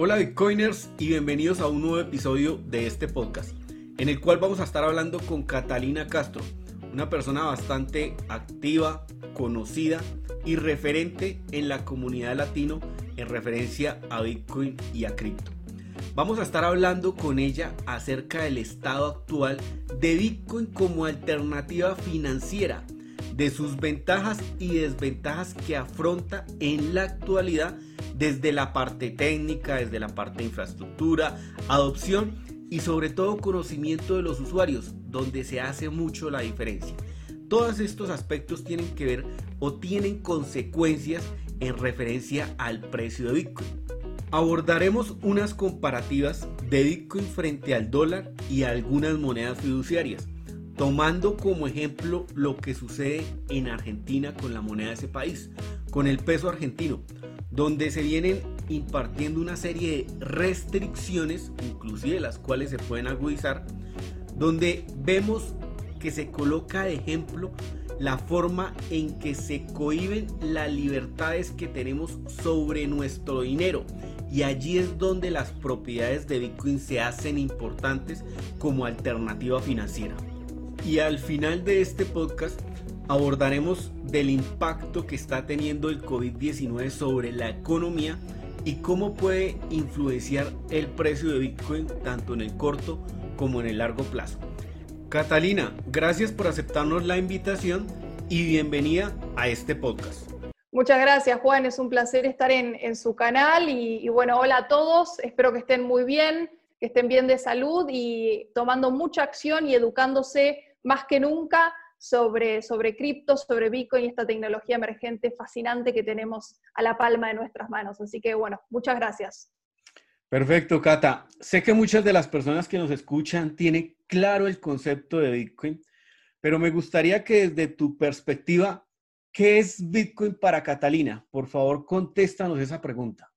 Hola Bitcoiners y bienvenidos a un nuevo episodio de este podcast, en el cual vamos a estar hablando con Catalina Castro, una persona bastante activa, conocida y referente en la comunidad latino en referencia a Bitcoin y a cripto. Vamos a estar hablando con ella acerca del estado actual de Bitcoin como alternativa financiera, de sus ventajas y desventajas que afronta en la actualidad desde la parte técnica, desde la parte de infraestructura, adopción y sobre todo conocimiento de los usuarios, donde se hace mucho la diferencia. Todos estos aspectos tienen que ver o tienen consecuencias en referencia al precio de Bitcoin. Abordaremos unas comparativas de Bitcoin frente al dólar y algunas monedas fiduciarias, tomando como ejemplo lo que sucede en Argentina con la moneda de ese país, con el peso argentino, donde se vienen impartiendo una serie de restricciones, inclusive las cuales se pueden agudizar, donde vemos que se coloca de ejemplo la forma en que se cohiben las libertades que tenemos sobre nuestro dinero. Y allí es donde las propiedades de Bitcoin se hacen importantes como alternativa financiera. Y al final de este podcast abordaremos del impacto que está teniendo el COVID-19 sobre la economía y cómo puede influenciar el precio de Bitcoin tanto en el corto como en el largo plazo. Catalina, gracias por aceptarnos la invitación y bienvenida a este podcast. Muchas gracias Juan, es un placer estar en, su canal y, y bueno, hola a todos, espero que estén muy bien, que estén bien de salud y tomando mucha acción y educándose más que nunca sobre, sobre cripto, sobre Bitcoin y esta tecnología emergente fascinante que tenemos a la palma de nuestras manos. Así que bueno, muchas gracias. Perfecto, Cata. Sé que muchas de las personas que nos escuchan tienen claro el concepto de Bitcoin, pero me gustaría que desde tu perspectiva, ¿qué es Bitcoin para Catalina? Por favor, contéstanos esa pregunta.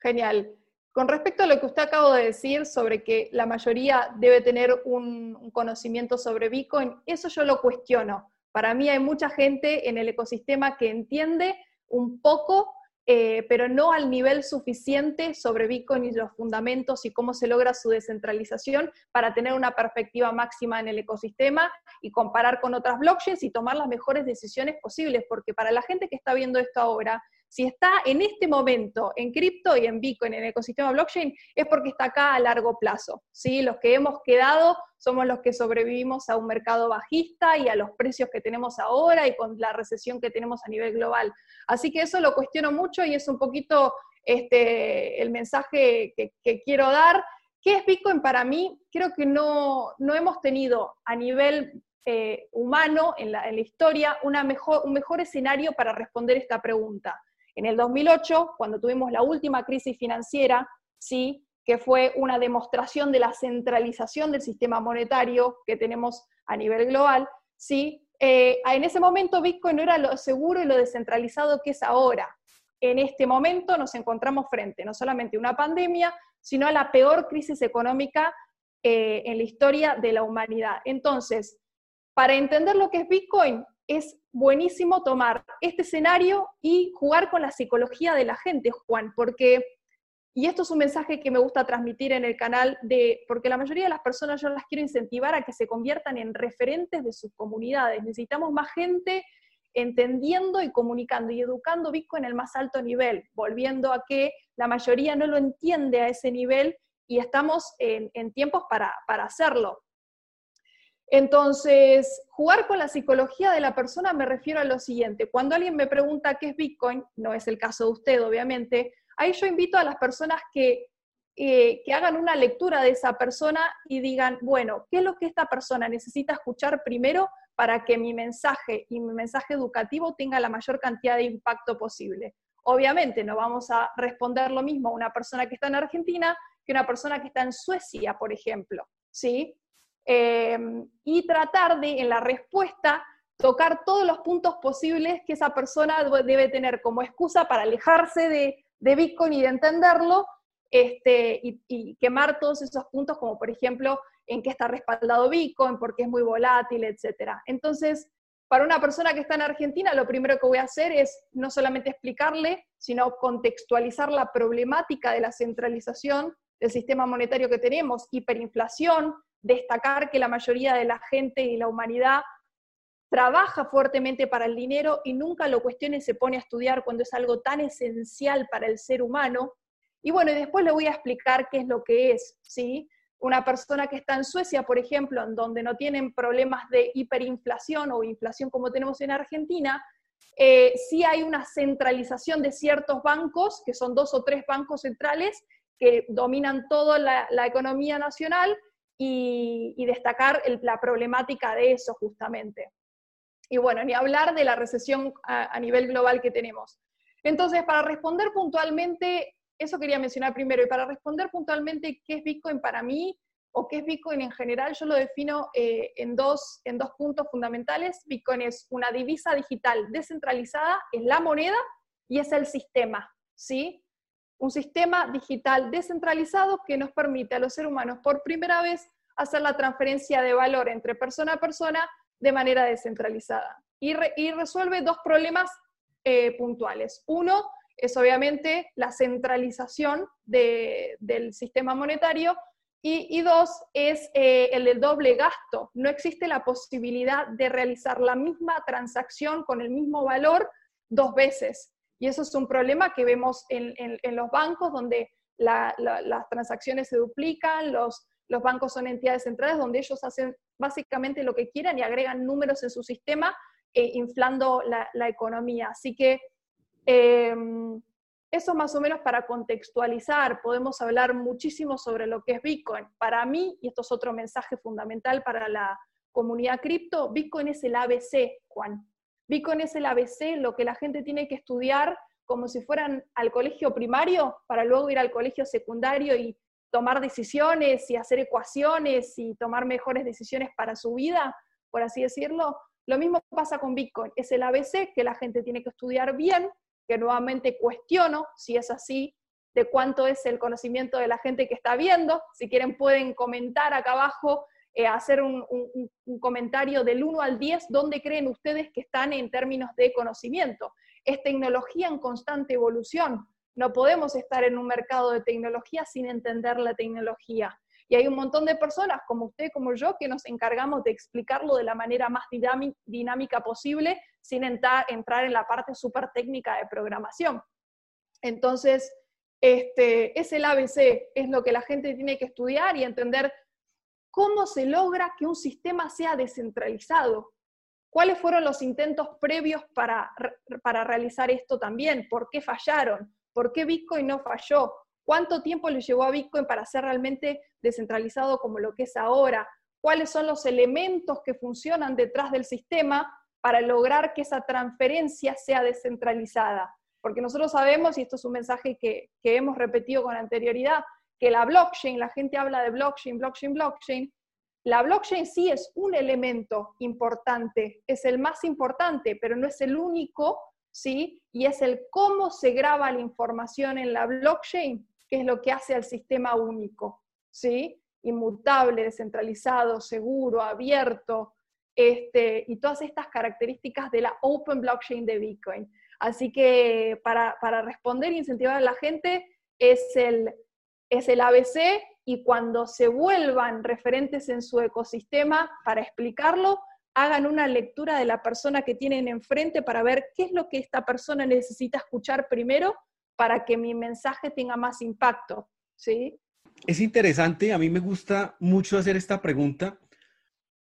Genial. Con respecto a lo que usted acaba de decir sobre que la mayoría debe tener un, conocimiento sobre Bitcoin, eso yo lo cuestiono. Para mí hay mucha gente en el ecosistema que entiende un poco, eh, pero no al nivel suficiente sobre Bitcoin y los fundamentos y cómo se logra su descentralización para tener una perspectiva máxima en el ecosistema y comparar con otras blockchains y tomar las mejores decisiones posibles, porque para la gente que está viendo esto ahora, si está en este momento en cripto y en Bitcoin, en el ecosistema blockchain, es porque está acá a largo plazo. ¿sí? Los que hemos quedado somos los que sobrevivimos a un mercado bajista y a los precios que tenemos ahora y con la recesión que tenemos a nivel global. Así que eso lo cuestiono mucho y es un poquito este, el mensaje que, quiero dar. ¿Qué es Bitcoin para mí? Creo que no, no hemos tenido a nivel eh, humano en la, historia un mejor escenario para responder esta pregunta. En el 2008, cuando tuvimos la última crisis financiera, ¿sí? que fue una demostración de la centralización del sistema monetario que tenemos a nivel global, ¿sí? Eh, en ese momento Bitcoin no era lo seguro y lo descentralizado que es ahora. En este momento nos encontramos frente no solamente a una pandemia, sino a la peor crisis económica eh, en la historia de la humanidad. Entonces, para entender lo que es Bitcoin, es buenísimo tomar este escenario y jugar con la psicología de la gente, Juan, porque, y esto es un mensaje que me gusta transmitir en el canal, de, porque la mayoría de las personas yo las quiero incentivar a que se conviertan en referentes de sus comunidades. Necesitamos más gente entendiendo y comunicando y educando Bitcoin en el más alto nivel, volviendo a que la mayoría no lo entiende a ese nivel y estamos en, tiempos para, para hacerlo. Entonces, jugar con la psicología de la persona me refiero a lo siguiente. Cuando alguien me pregunta qué es Bitcoin, no es el caso de usted, obviamente, ahí yo invito a las personas que, eh, que hagan una lectura de esa persona y digan, bueno, ¿qué es lo que esta persona necesita escuchar primero para que mi mensaje y mi mensaje educativo tenga la mayor cantidad de impacto posible? Obviamente no vamos a responder lo mismo a una persona que está en Argentina que una persona que está en Suecia, por ejemplo, ¿sí? Em, y tratar de, en la respuesta, tocar todos los puntos posibles que esa persona debe tener como excusa para alejarse de, Bitcoin y de entenderlo, este, y, quemar todos esos puntos, como por ejemplo en qué está respaldado Bitcoin, porque es muy volátil, etc. Entonces, para una persona que está en Argentina, lo primero que voy a hacer es no solamente explicarle, sino contextualizar la problemática de la centralización del sistema monetario que tenemos, hiperinflación, destacar que la mayoría de la gente y la humanidad trabaja fuertemente para el dinero y nunca lo cuestiona y se pone a estudiar cuando es algo tan esencial para el ser humano. Y bueno, y después le voy a explicar qué es lo que es, ¿sí? Una persona que está en Suecia, por ejemplo, en donde no tienen problemas de hiperinflación o inflación como tenemos en Argentina, eh, sí hay una centralización de ciertos bancos, que son dos o tres bancos centrales, que dominan toda la, economía nacional y, destacar la problemática de eso justamente. Y bueno, ni hablar de la recesión a, nivel global que tenemos. Entonces, para responder puntualmente, eso quería mencionar primero, y para responder puntualmente qué es Bitcoin para mí o qué es Bitcoin en general, yo lo defino eh, en, dos, en dos puntos fundamentales. Bitcoin es una divisa digital descentralizada, es la moneda y es el sistema, ¿sí? Un sistema digital descentralizado que nos permite a los seres humanos por primera vez hacer la transferencia de valor entre persona a persona de manera descentralizada. Y, resuelve dos problemas eh, puntuales. Uno es obviamente la centralización del sistema monetario y, dos es eh, el del doble gasto. No existe la posibilidad de realizar la misma transacción con el mismo valor dos veces. Y eso es un problema que vemos en, los bancos donde las transacciones se duplican, los, los bancos son entidades centrales donde ellos hacen básicamente lo que quieran y agregan números en su sistema, eh, inflando la, economía. Así que em, eso más o menos para contextualizar, podemos hablar muchísimo sobre lo que es Bitcoin. Para mí, y esto es otro mensaje fundamental para la comunidad cripto, Bitcoin es el ABC, Juan. Bitcoin es el ABC, lo que la gente tiene que estudiar como si fueran al colegio primario para luego ir al colegio secundario y tomar decisiones y hacer ecuaciones y tomar mejores decisiones para su vida, por así decirlo. Lo mismo pasa con Bitcoin. Es el ABC que la gente tiene que estudiar bien, que nuevamente cuestiono si es así, de cuánto es el conocimiento de la gente que está viendo. Si quieren pueden comentar acá abajo, eh, hacer un, comentario del 1 al 10, dónde creen ustedes que están en términos de conocimiento. Es tecnología en constante evolución. No podemos estar en un mercado de tecnología sin entender la tecnología. Y hay un montón de personas como usted, como yo, que nos encargamos de explicarlo de la manera más dinámica posible sin entrar, en la parte súper técnica de programación. Entonces, este, es el ABC, es lo que la gente tiene que estudiar y entender cómo se logra que un sistema sea descentralizado. ¿Cuáles fueron los intentos previos para, para realizar esto también? ¿Por qué fallaron? ¿Por qué Bitcoin no falló? ¿Cuánto tiempo le llevó a Bitcoin para ser realmente descentralizado como lo que es ahora? ¿Cuáles son los elementos que funcionan detrás del sistema para lograr que esa transferencia sea descentralizada? Porque nosotros sabemos, y esto es un mensaje que, que hemos repetido con anterioridad, que la blockchain, la gente habla de blockchain, blockchain, blockchain, la blockchain sí es un elemento importante, es el más importante, pero no es el único ¿sí? Y es el cómo se graba la información en la blockchain, que es lo que hace al sistema único, ¿sí? Inmutable, descentralizado, seguro, abierto, este, y todas estas características de la Open Blockchain de Bitcoin. Así que para, responder e incentivar a la gente es el, es el ABC y cuando se vuelvan referentes en su ecosistema para explicarlo, hagan una lectura de la persona que tienen enfrente para ver qué es lo que esta persona necesita escuchar primero para que mi mensaje tenga más impacto, ¿sí? Es interesante, a mí me gusta mucho hacer esta pregunta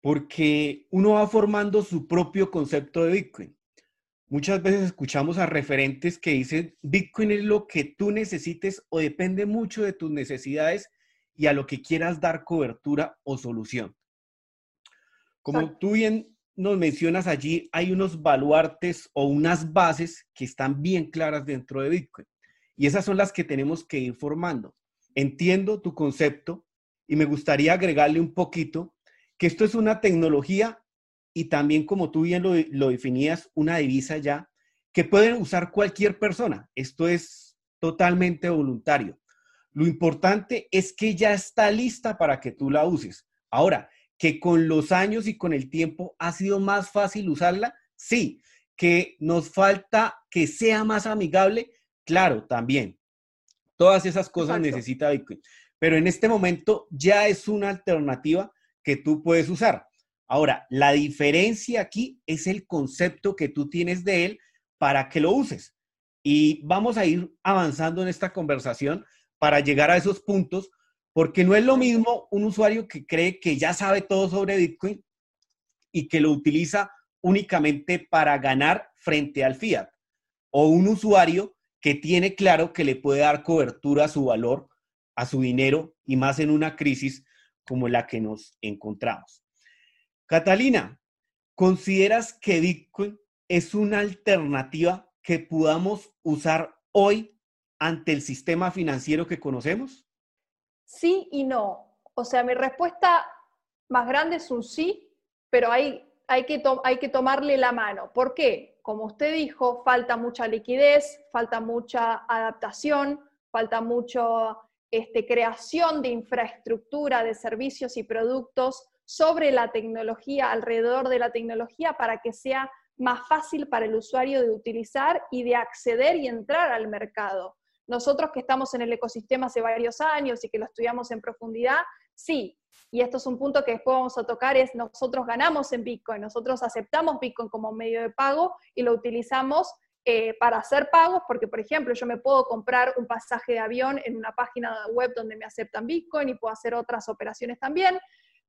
porque uno va formando su propio concepto de Bitcoin. Muchas veces escuchamos a referentes que dicen, Bitcoin es lo que tú necesites o depende mucho de tus necesidades y a lo que quieras dar cobertura o solución. Como tú bien nos mencionas allí, hay unos baluartes o unas bases que están bien claras dentro de Bitcoin. Y esas son las que tenemos que ir formando. Entiendo tu concepto y me gustaría agregarle un poquito que esto es una tecnología y también, como tú bien lo, lo definías, una divisa ya que puede usar cualquier persona. Esto es totalmente voluntario. Lo importante es que ya está lista para que tú la uses. Ahora, que con los años y con el tiempo ha sido más fácil usarla, sí, que nos falta que sea más amigable, claro, también. Todas esas cosas necesita Bitcoin. Pero en este momento ya es una alternativa que tú puedes usar. Ahora, la diferencia aquí es el concepto que tú tienes de él para que lo uses. Y vamos a ir avanzando en esta conversación para llegar a esos puntos, porque no es lo mismo un usuario que cree que ya sabe todo sobre Bitcoin y que lo utiliza únicamente para ganar frente al fiat, o un usuario que tiene claro que le puede dar cobertura a su valor, a su dinero, y más en una crisis como la que nos encontramos. Catalina, ¿consideras que Bitcoin es una alternativa que podamos usar hoy ante el sistema financiero que conocemos? Sí y no. O sea, mi respuesta más grande es un sí, pero hay, hay, que, hay que tomarle la mano. ¿Por qué? Como usted dijo, falta mucha liquidez, falta mucha adaptación, falta mucha este, creación de infraestructura de servicios y productos sobre la tecnología, alrededor de la tecnología, para que sea más fácil para el usuario de utilizar y de acceder y entrar al mercado. Nosotros que estamos en el ecosistema hace varios años y que lo estudiamos en profundidad, sí, y esto es un punto que después vamos a tocar, es nosotros ganamos en Bitcoin, nosotros aceptamos Bitcoin como medio de pago y lo utilizamos eh, para hacer pagos, porque por ejemplo yo me puedo comprar un pasaje de avión en una página web donde me aceptan Bitcoin y puedo hacer otras operaciones también,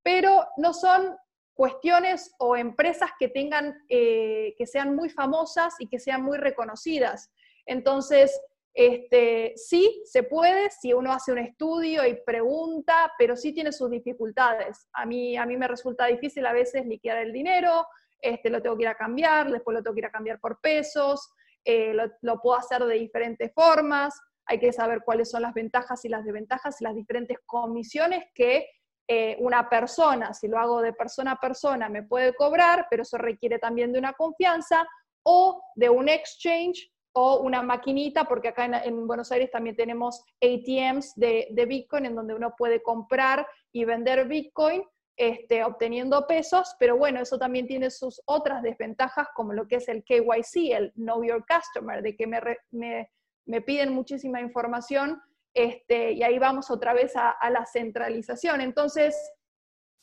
pero no son cuestiones o empresas que tengan, eh, que sean muy famosas y que sean muy reconocidas. Entonces, este, sí, se puede, si uno hace un estudio y pregunta, pero sí tiene sus dificultades. A mí, a mí me resulta difícil a veces liquidar el dinero, este, lo tengo que ir a cambiar, después lo tengo que ir a cambiar por pesos, eh, lo, lo, puedo hacer de diferentes formas, hay que saber cuáles son las ventajas y las desventajas y las diferentes comisiones que eh, una persona, si lo hago de persona a persona, me puede cobrar, pero eso requiere también de una confianza, o de un exchange o una maquinita, porque acá en, Buenos Aires también tenemos ATMs de, Bitcoin en donde uno puede comprar y vender Bitcoin este, obteniendo pesos, pero bueno, eso también tiene sus otras desventajas como lo que es el KYC, el Know Your Customer, de que me, me, me piden muchísima información este, y ahí vamos otra vez a, la centralización. Entonces,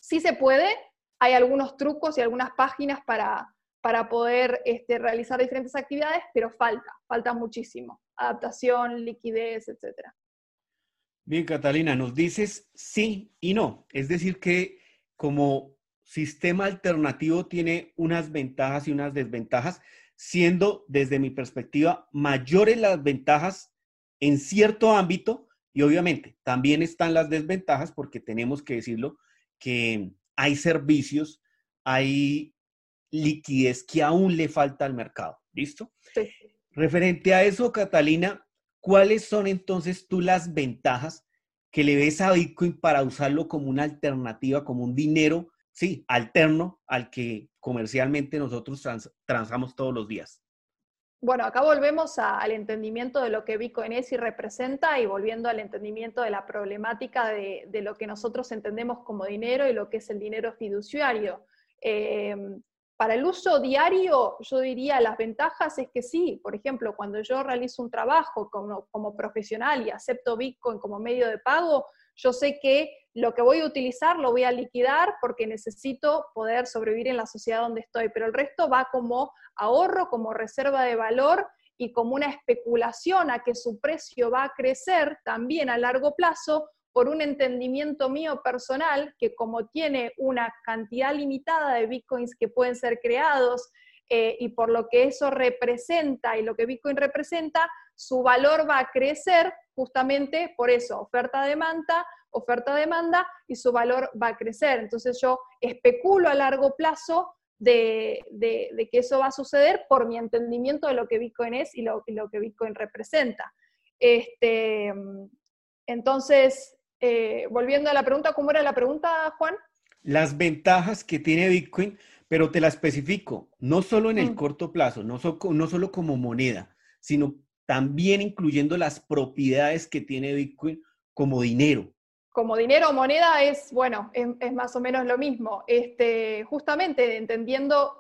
sí se puede, hay algunos trucos y algunas páginas para, para poder este, realizar diferentes actividades, pero falta, falta muchísimo. Adaptación, liquidez, etc. Bien, Catalina, nos dices sí y no. Es decir, que como sistema alternativo tiene unas ventajas y unas desventajas, siendo desde mi perspectiva mayores las ventajas en cierto ámbito y obviamente también están las desventajas porque tenemos que decirlo que hay servicios, hay liquidez que aún le falta al mercado. ¿Listo? Sí. Referente a eso, Catalina, ¿cuáles son entonces tú las ventajas que le ves a Bitcoin para usarlo como una alternativa, como un dinero, sí, alterno al que comercialmente nosotros transamos todos los días? Bueno, acá volvemos al entendimiento de lo que Bitcoin es y representa y volviendo al entendimiento de la problemática de, lo que nosotros entendemos como dinero y lo que es el dinero fiduciario. Eh, para el uso diario, yo diría las ventajas es que sí, por ejemplo, cuando yo realizo un trabajo como, como profesional y acepto Bitcoin como medio de pago, yo sé que lo que voy a utilizar lo voy a liquidar porque necesito poder sobrevivir en la sociedad donde estoy, pero el resto va como ahorro, como reserva de valor y como una especulación a que su precio va a crecer también a largo plazo por un entendimiento mío personal que como tiene una cantidad limitada de bitcoins que pueden ser creados eh, y por lo que eso representa y lo que bitcoin representa, su valor va a crecer justamente por eso, oferta-demanda, oferta-demanda y su valor va a crecer. Entonces yo especulo a largo plazo de, que eso va a suceder por mi entendimiento de lo que Bitcoin es y lo, que Bitcoin representa. Este, entonces, eh, volviendo a la pregunta, ¿cómo era la pregunta, Juan? Las ventajas que tiene Bitcoin, pero te la especifico, no solo en el mm. corto plazo, no, no solo como moneda, sino también incluyendo las propiedades que tiene Bitcoin como dinero. Como dinero o moneda es, bueno, es, más o menos lo mismo. Este, justamente entendiendo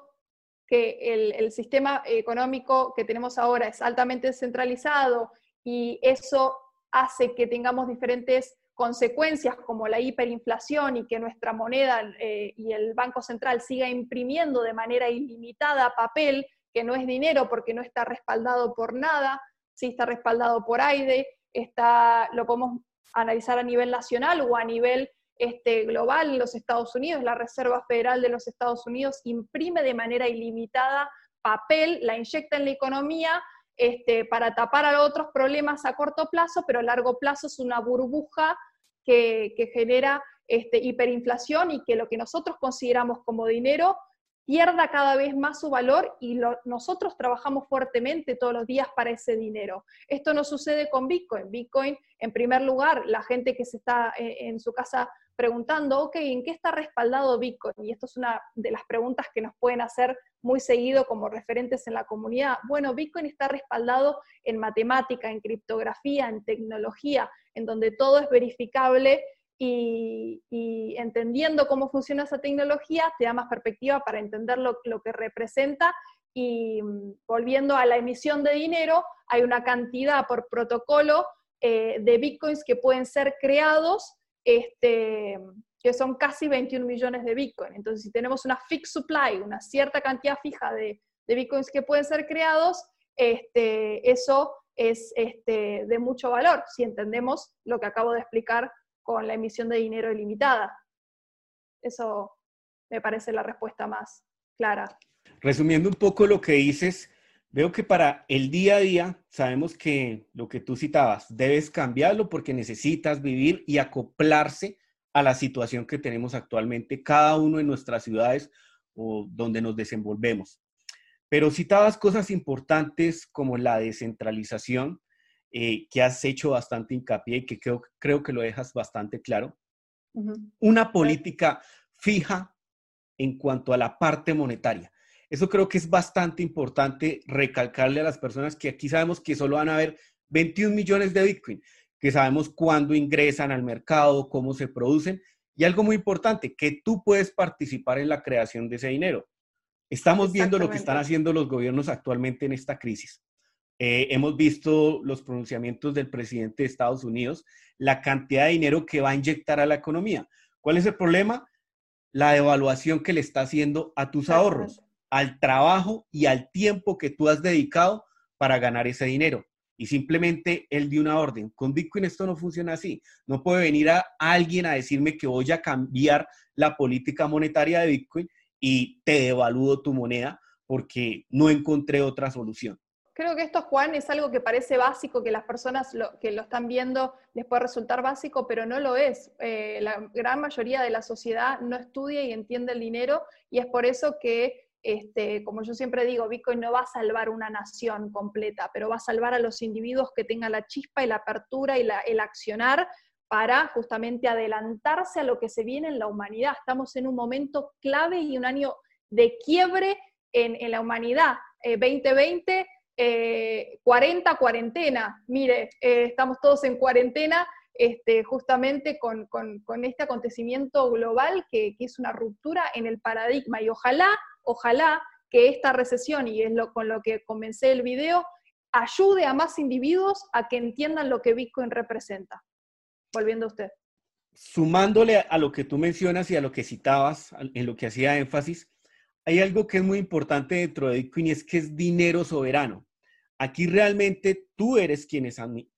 que el, sistema económico que tenemos ahora es altamente descentralizado y eso hace que tengamos diferentes consecuencias como la hiperinflación y que nuestra moneda eh, y el Banco Central siga imprimiendo de manera ilimitada papel, que no es dinero porque no está respaldado por nada, sí está respaldado por AIDE, está, lo podemos analizar a nivel nacional o a nivel este, global en los Estados Unidos, la Reserva Federal de los Estados Unidos imprime de manera ilimitada papel, la inyecta en la economía este, para tapar a otros problemas a corto plazo, pero a largo plazo es una burbuja que, genera este, hiperinflación y que lo que nosotros consideramos como dinero pierda cada vez más su valor y nosotros trabajamos fuertemente todos los días para ese dinero. Esto no sucede con Bitcoin. Bitcoin, en primer lugar, la gente que se está eh, en su casa preguntando, ok, ¿en qué está respaldado Bitcoin? Y esto es una de las preguntas que nos pueden hacer muy seguido como referentes en la comunidad. Bueno, Bitcoin está respaldado en matemática, en criptografía, en tecnología, en donde todo es verificable y, entendiendo cómo funciona esa tecnología te da más perspectiva para entender lo, que representa y mm, volviendo a la emisión de dinero, hay una cantidad por protocolo eh, de bitcoins que pueden ser creados este, que son casi 21 millones de Bitcoin. Entonces, si tenemos una fixed supply, una cierta cantidad fija de, Bitcoins que pueden ser creados, este, eso es este, de mucho valor, si entendemos lo que acabo de explicar con la emisión de dinero ilimitada. Eso me parece la respuesta más clara. Resumiendo un poco lo que dices, Veo que para el día a día sabemos que lo que tú citabas, debes cambiarlo porque necesitas vivir y acoplarse a la situación que tenemos actualmente cada uno en nuestras ciudades o donde nos desenvolvemos. Pero citabas cosas importantes como la descentralización, eh, que has hecho bastante hincapié y que creo, creo que lo dejas bastante claro. Una política fija en cuanto a la parte monetaria. Eso creo que es bastante importante recalcarle a las personas que aquí sabemos que solo van a haber 21 millones de Bitcoin, que sabemos cuándo ingresan al mercado, cómo se producen y algo muy importante, que tú puedes participar en la creación de ese dinero. Estamos viendo lo que están haciendo los gobiernos actualmente en esta crisis. Eh, hemos visto los pronunciamientos del presidente de Estados Unidos, la cantidad de dinero que va a inyectar a la economía. ¿Cuál es el problema? La devaluación que le está haciendo a tus ahorros al trabajo y al tiempo que tú has dedicado para ganar ese dinero. Y simplemente él dio una orden. Con Bitcoin esto no funciona así. No puede venir a alguien a decirme que voy a cambiar la política monetaria de Bitcoin y te devalúo tu moneda porque no encontré otra solución. Creo que esto, Juan, es algo que parece básico, que las personas que lo están viendo les puede resultar básico, pero no lo es. Eh, la gran mayoría de la sociedad no estudia y entiende el dinero y es por eso que este, como yo siempre digo, Bitcoin no va a salvar una nación completa, pero va a salvar a los individuos que tengan la chispa y la apertura y el accionar para justamente adelantarse a lo que se viene en la humanidad. Estamos en un momento clave y un año de quiebre en, la humanidad. 2020, eh, 40 eh, cuarentena. Mire, eh, estamos todos en cuarentena este, justamente con, este acontecimiento global que, que es una ruptura en el paradigma y ojalá ojalá que esta recesión, y es lo, con lo que comencé el video, ayude a más individuos a que entiendan lo que Bitcoin representa. Volviendo a usted. Sumándole a lo que tú mencionas y a lo que citabas, en lo que hacía énfasis, hay algo que es muy importante dentro de Bitcoin y es que es dinero soberano. Aquí realmente tú eres quien,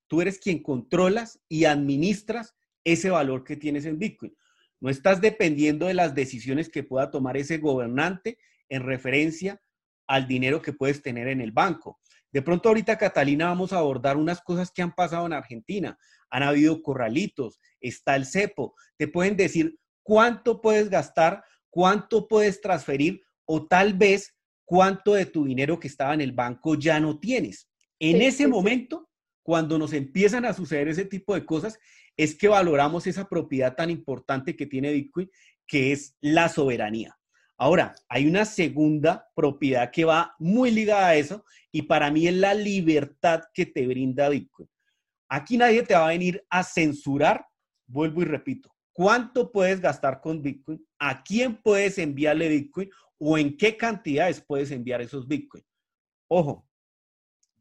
tú eres quien controlas y administras ese valor que tienes en Bitcoin. No estás dependiendo de las decisiones que pueda tomar ese gobernante en referencia al dinero que puedes tener en el banco. De pronto ahorita, Catalina, vamos a abordar unas cosas que han pasado en Argentina. Han habido corralitos, está el cepo. Te pueden decir cuánto puedes gastar, cuánto puedes transferir o tal vez cuánto de tu dinero que estaba en el banco ya no tienes. En ese momento, cuando nos empiezan a suceder ese tipo de cosas, es que valoramos esa propiedad tan importante que tiene Bitcoin, que es la soberanía. Ahora, hay una segunda propiedad que va muy ligada a eso y para mí es la libertad que te brinda Bitcoin. Aquí nadie te va a venir a censurar vuelvo y repito, ¿cuánto puedes gastar con Bitcoin? ¿A quién puedes enviarle Bitcoin? ¿O en qué cantidades puedes enviar esos Bitcoin? Ojo,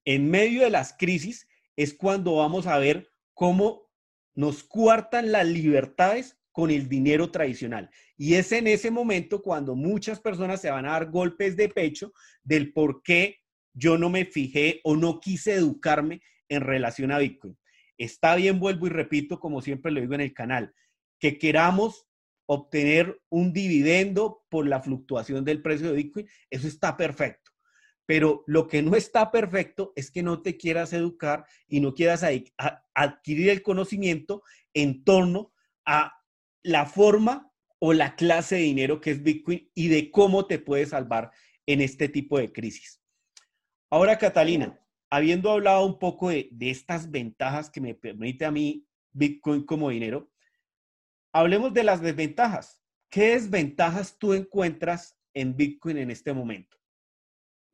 en medio de las crisis es cuando vamos a ver cómo nos cuartan las libertades con el dinero tradicional. Y es en ese momento cuando muchas personas se van a dar golpes de pecho del por qué yo no me fijé o no quise educarme en relación a Bitcoin. Está bien, vuelvo y repito, como siempre lo digo en el canal, que queramos obtener un dividendo por la fluctuación del precio de Bitcoin, eso está perfecto. Pero lo que no está perfecto es que no te quieras educar y no quieras adquirir el conocimiento en torno a la forma o la clase de dinero que es Bitcoin y de cómo te puede salvar en este tipo de crisis. Ahora, Catalina, habiendo hablado un poco de, estas ventajas que me permite a mí Bitcoin como dinero, hablemos de las desventajas. ¿Qué desventajas tú encuentras en Bitcoin en este momento?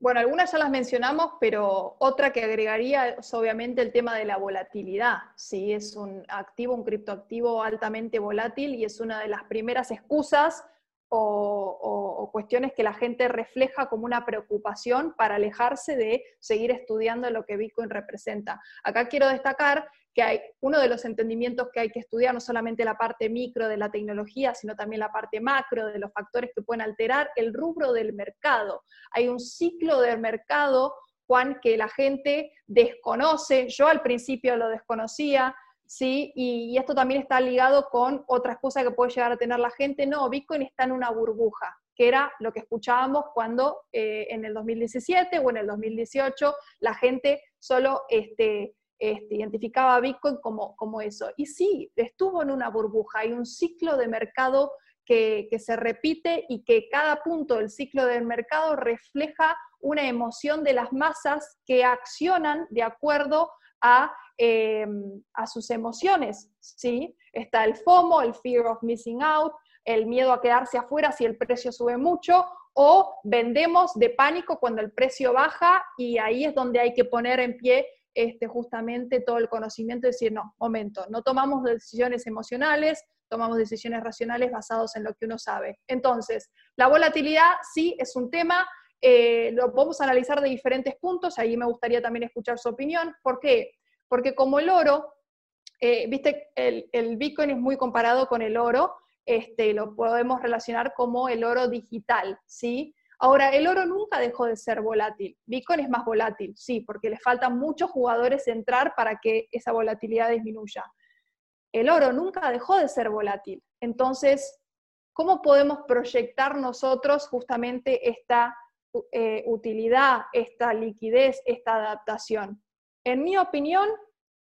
Bueno, algunas ya las mencionamos, pero otra que agregaría es obviamente el tema de la volatilidad. Sí, es un activo, un criptoactivo altamente volátil y es una de las primeras excusas o, cuestiones que la gente refleja como una preocupación para alejarse de seguir estudiando lo que Bitcoin representa. Acá quiero destacar que hay uno de los entendimientos que hay que estudiar, no solamente la parte micro de la tecnología, sino también la parte macro de los factores que pueden alterar el rubro del mercado. Hay un ciclo del mercado, Juan, que la gente desconoce. Yo al principio lo desconocía, ¿sí? Y, esto también está ligado con otras cosas que puede llegar a tener la gente. No, Bitcoin está en una burbuja, que era lo que escuchábamos cuando eh, en el 2017 o en el 2018 la gente solo este, este, identificaba a Bitcoin como, como eso. Y sí, estuvo en una burbuja, hay un ciclo de mercado que, que, se repite y que cada punto del ciclo del mercado refleja una emoción de las masas que accionan de acuerdo a Em, a sus emociones, ¿sí? Está el FOMO, el Fear of Missing Out, el miedo a quedarse afuera si el precio sube mucho, o vendemos de pánico cuando el precio baja y ahí es donde hay que poner en pie este, justamente todo el conocimiento y decir, no, momento, no tomamos decisiones emocionales, tomamos decisiones racionales basadas en lo que uno sabe. Entonces, la volatilidad sí es un tema, eh, lo podemos analizar de diferentes puntos, ahí me gustaría también escuchar su opinión. ¿Por qué? Porque como el oro, eh, viste, el, Bitcoin es muy comparado con el oro, este, lo podemos relacionar como el oro digital, ¿sí? Ahora, el oro nunca dejó de ser volátil. Bitcoin es más volátil, sí, porque le faltan muchos jugadores entrar para que esa volatilidad disminuya. El oro nunca dejó de ser volátil. Entonces, ¿cómo podemos proyectar nosotros justamente esta eh, utilidad, esta liquidez, esta adaptación? En mi opinión,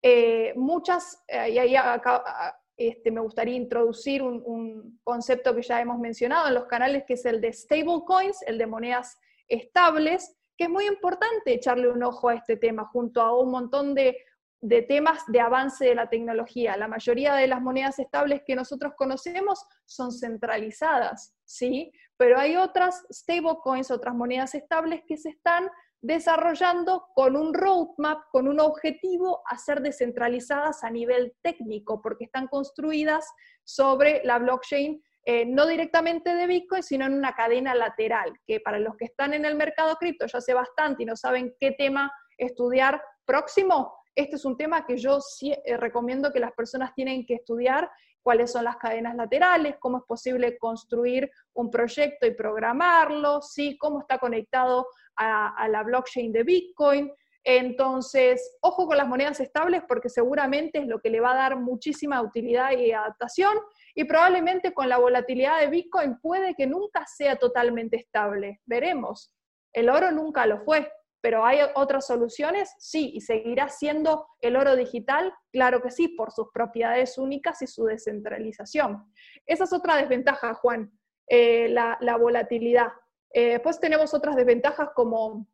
eh, muchas, eh, y acá, este, me gustaría introducir un, concepto que ya hemos mencionado en los canales, que es el de stablecoins, el de monedas estables, que es muy importante echarle un ojo a este tema, junto a un montón de, de temas de avance de la tecnología. La mayoría de las monedas estables que nosotros conocemos son centralizadas, ¿sí? Pero hay otras stablecoins, otras monedas estables que se están desarrollando con un roadmap, con un objetivo a ser descentralizadas a nivel técnico, porque están construidas sobre la blockchain, eh, no directamente de Bitcoin, sino en una cadena lateral, que para los que están en el mercado cripto ya sé bastante y no saben qué tema estudiar próximo, este es un tema que yo sí, eh, recomiendo que las personas tienen que estudiar cuáles son las cadenas laterales, cómo es posible construir un proyecto y programarlo, ¿sí? cómo está conectado a, la blockchain de Bitcoin. Entonces, ojo con las monedas estables porque seguramente es lo que le va a dar muchísima utilidad y adaptación y probablemente con la volatilidad de Bitcoin puede que nunca sea totalmente estable. Veremos. El oro nunca lo fue, pero ¿hay otras soluciones? Sí, y seguirá siendo el oro digital, claro que sí, por sus propiedades únicas y su descentralización. Esa es otra desventaja, Juan, eh, la, volatilidad. Eh, después tenemos otras desventajas como,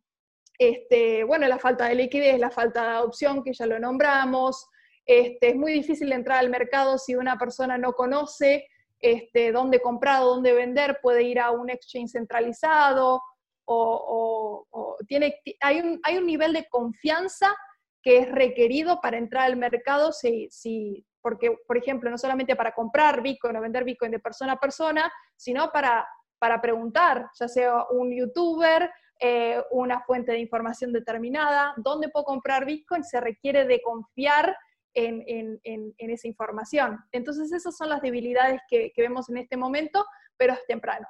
este, bueno, la falta de liquidez, la falta de adopción, que ya lo nombramos. Este, es muy difícil entrar al mercado si una persona no conoce este, dónde comprar dónde vender, puede ir a un exchange centralizado, o, tiene, hay, un, hay un nivel de confianza que es requerido para entrar al mercado si, porque, por ejemplo, no solamente para comprar Bitcoin o vender Bitcoin de persona a persona, sino para, para preguntar, ya sea un youtuber, eh, una fuente de información determinada, dónde puedo comprar Bitcoin, se requiere de confiar en, esa información. Entonces, esas son las debilidades que, que vemos en este momento, pero es temprano.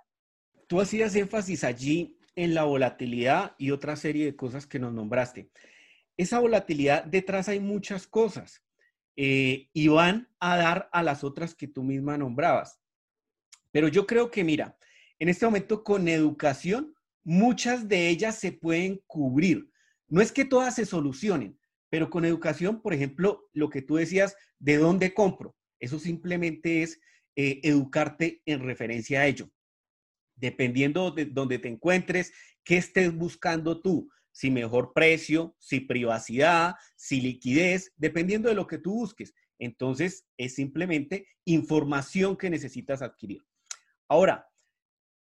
Tú hacías énfasis allí en la volatilidad y otra serie de cosas que nos nombraste. Esa volatilidad detrás hay muchas cosas eh, y van a dar a las otras que tú misma nombrabas. Pero yo creo que, mira, en este momento con educación, muchas de ellas se pueden cubrir. No es que todas se solucionen, pero con educación, por ejemplo, lo que tú decías, ¿de dónde compro? Eso simplemente es eh, educarte en referencia a ello dependiendo de donde te encuentres, qué estés buscando tú, si mejor precio, si privacidad, si liquidez, dependiendo de lo que tú busques. Entonces, es simplemente información que necesitas adquirir. Ahora,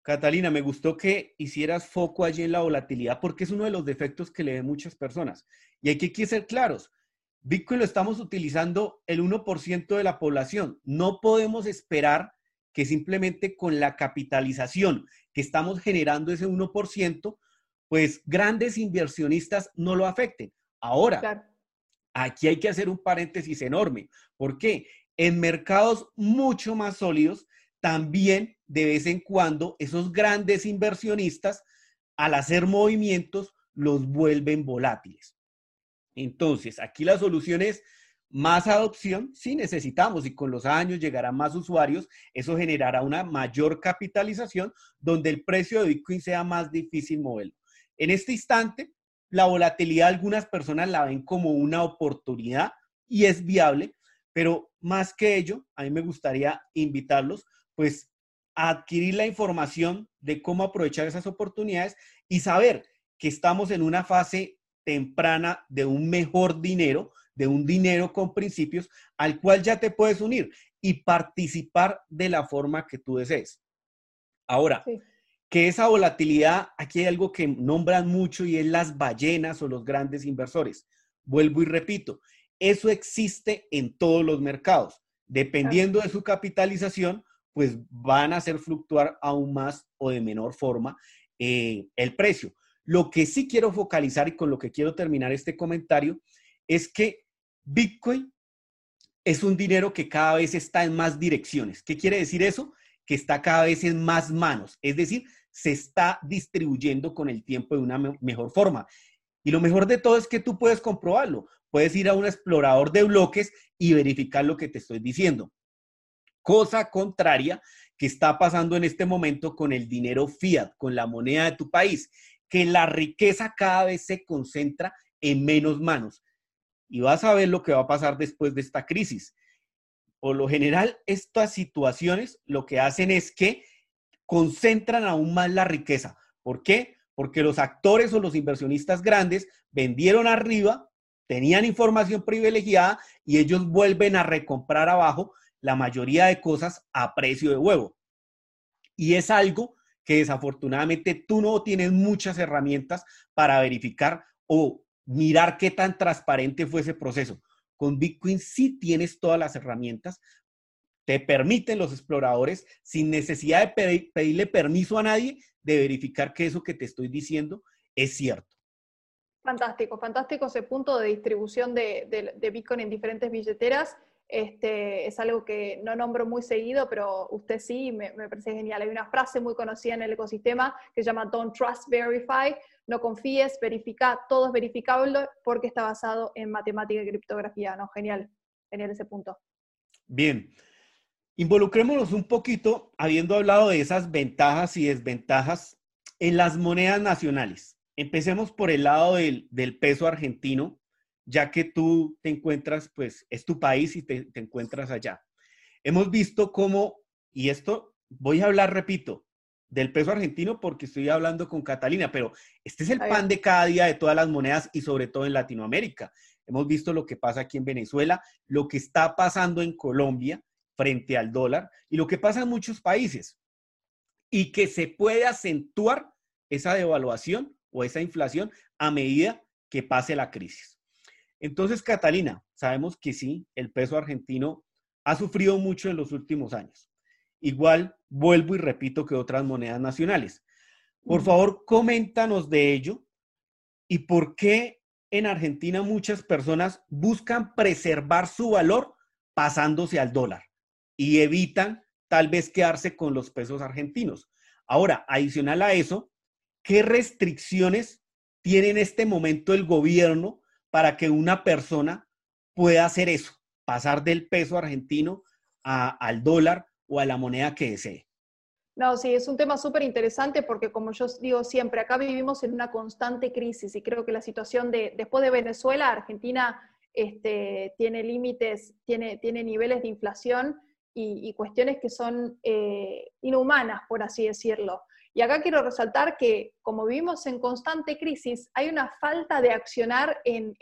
Catalina, me gustó que hicieras foco allí en la volatilidad porque es uno de los defectos que le ven muchas personas. Y hay que ser claros. Bitcoin lo estamos utilizando el 1% de la población. No podemos esperar que simplemente con la capitalización que estamos generando ese 1%, pues grandes inversionistas no lo afecten. Ahora, aquí hay que hacer un paréntesis enorme. ¿Por qué? En mercados mucho más sólidos, también de vez en cuando esos grandes inversionistas, al hacer movimientos, los vuelven volátiles. Entonces, aquí la solución es más adopción, sí necesitamos y con los años llegarán más usuarios, eso generará una mayor capitalización donde el precio de Bitcoin sea más difícil moverlo. En este instante, la volatilidad algunas personas la ven como una oportunidad y es viable, pero más que ello, a mí me gustaría invitarlos pues a adquirir la información de cómo aprovechar esas oportunidades y saber que estamos en una fase temprana de un mejor dinero, de un dinero con principios al cual ya te puedes unir y participar de la forma que tú desees. Ahora, que esa volatilidad, aquí hay algo que nombran mucho y es las ballenas o los grandes inversores. Vuelvo y repito, eso existe en todos los mercados. Dependiendo de su capitalización, pues van a hacer fluctuar aún más o de menor forma eh, el precio. Lo que sí quiero focalizar y con lo que quiero terminar este comentario es que Bitcoin es un dinero que cada vez está en más direcciones. ¿Qué quiere decir eso? Que está cada vez en más manos. Es decir, se está distribuyendo con el tiempo de una mejor forma. Y lo mejor de todo es que tú puedes comprobarlo. Puedes ir a un explorador de bloques y verificar lo que te estoy diciendo. Cosa contraria que está pasando en este momento con el dinero fiat, con la moneda de tu país, que la riqueza cada vez se concentra en menos manos y vas a ver lo que va a pasar después de esta crisis. Por lo general, estas situaciones lo que hacen es que concentran aún más la riqueza. ¿Por qué? Porque los actores o los inversionistas grandes vendieron arriba, tenían información privilegiada y ellos vuelven a recomprar abajo la mayoría de cosas a precio de huevo. Y es algo que desafortunadamente tú no tienes muchas herramientas para verificar o mirar qué tan transparente fue ese proceso. Con Bitcoin sí tienes todas las herramientas, te permiten los exploradores, sin necesidad de pedirle permiso a nadie, de verificar que eso que te estoy diciendo es cierto. Fantástico, fantástico ese punto de distribución de, Bitcoin en diferentes billeteras. Este, es algo que no nombro muy seguido, pero usted sí, me, me, parece genial. Hay una frase muy conocida en el ecosistema que se llama Don't Trust, Verify. No confíes, verifica, todo es verificable porque está basado en matemática y criptografía. ¿no? Genial, genial ese punto. Bien, involucrémonos un poquito, habiendo hablado de esas ventajas y desventajas en las monedas nacionales. Empecemos por el lado del, del peso argentino ya que tú te encuentras, pues es tu país y te, encuentras allá. Hemos visto cómo, y esto voy a hablar, repito, del peso argentino porque estoy hablando con Catalina, pero este es el pan de cada día de todas las monedas y sobre todo en Latinoamérica. Hemos visto lo que pasa aquí en Venezuela, lo que está pasando en Colombia frente al dólar y lo que pasa en muchos países. Y que se puede acentuar esa devaluación o esa inflación a medida que pase la crisis. Entonces, Catalina, sabemos que sí, el peso argentino ha sufrido mucho en los últimos años. Igual vuelvo y repito que otras monedas nacionales. Por favor, coméntanos de ello y por qué en Argentina muchas personas buscan preservar su valor pasándose al dólar y evitan tal vez quedarse con los pesos argentinos. Ahora, adicional a eso, ¿qué restricciones tiene en este momento el gobierno para que una persona pueda hacer eso, pasar del peso argentino al dólar o a la moneda que desee? No, sí, es un tema súper interesante porque como yo digo siempre, acá vivimos en una constante crisis y creo que la situación de después de Venezuela, Argentina este, tiene límites, tiene, tiene niveles de inflación y, cuestiones que son eh, inhumanas, por así decirlo. Y acá quiero resaltar que como vivimos en constante crisis, hay una falta de accionar en,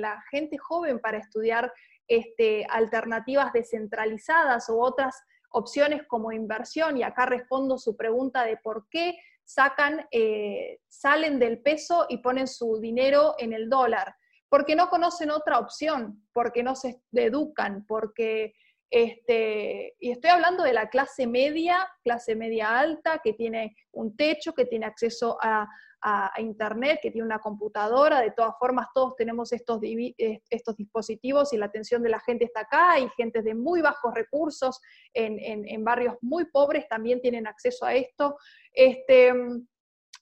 la gente joven para estudiar este, alternativas descentralizadas u otras opciones como inversión. Y acá respondo su pregunta de por qué sacan, eh, salen del peso y ponen su dinero en el dólar. Porque no conocen otra opción, porque no se educan, porque este, y estoy hablando de la clase media, clase media alta, que tiene un techo, que tiene acceso a, Internet, que tiene una computadora. De todas formas, todos tenemos estos, dispositivos y la atención de la gente está acá. Y gente de muy bajos recursos en, en barrios muy pobres también tienen acceso a esto. Este,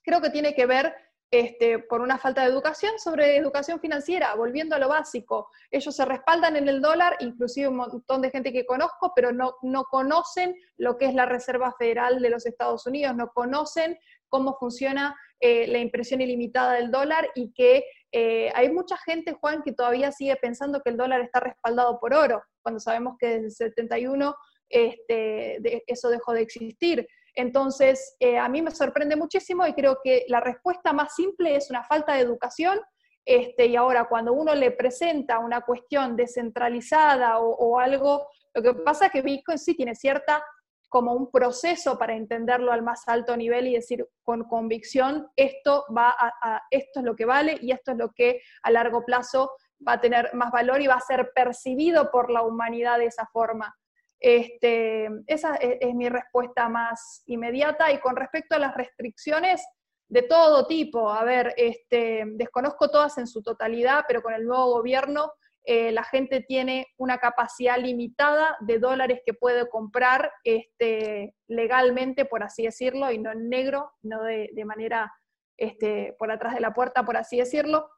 creo que tiene que ver este, por una falta de educación sobre educación financiera, volviendo a lo básico. Ellos se respaldan en el dólar, inclusive un montón de gente que conozco, pero no, no conocen lo que es la Reserva Federal de los Estados Unidos, no conocen cómo funciona eh, la impresión ilimitada del dólar y que eh, hay mucha gente, Juan, que todavía sigue pensando que el dólar está respaldado por oro, cuando sabemos que desde el 71 este, eso dejó de existir. Entonces, eh, a mí me sorprende muchísimo y creo que la respuesta más simple es una falta de educación. Este, y ahora, cuando uno le presenta una cuestión descentralizada o, algo, lo que pasa es que Bitcoin sí tiene cierta como un proceso para entenderlo al más alto nivel y decir con convicción, esto, va a, esto es lo que vale y esto es lo que a largo plazo va a tener más valor y va a ser percibido por la humanidad de esa forma. Este, esa es, mi respuesta más inmediata. Y con respecto a las restricciones de todo tipo, a ver, este, desconozco todas en su totalidad, pero con el nuevo gobierno eh, la gente tiene una capacidad limitada de dólares que puede comprar este, legalmente, por así decirlo, y no en negro, no de, manera este, por atrás de la puerta, por así decirlo.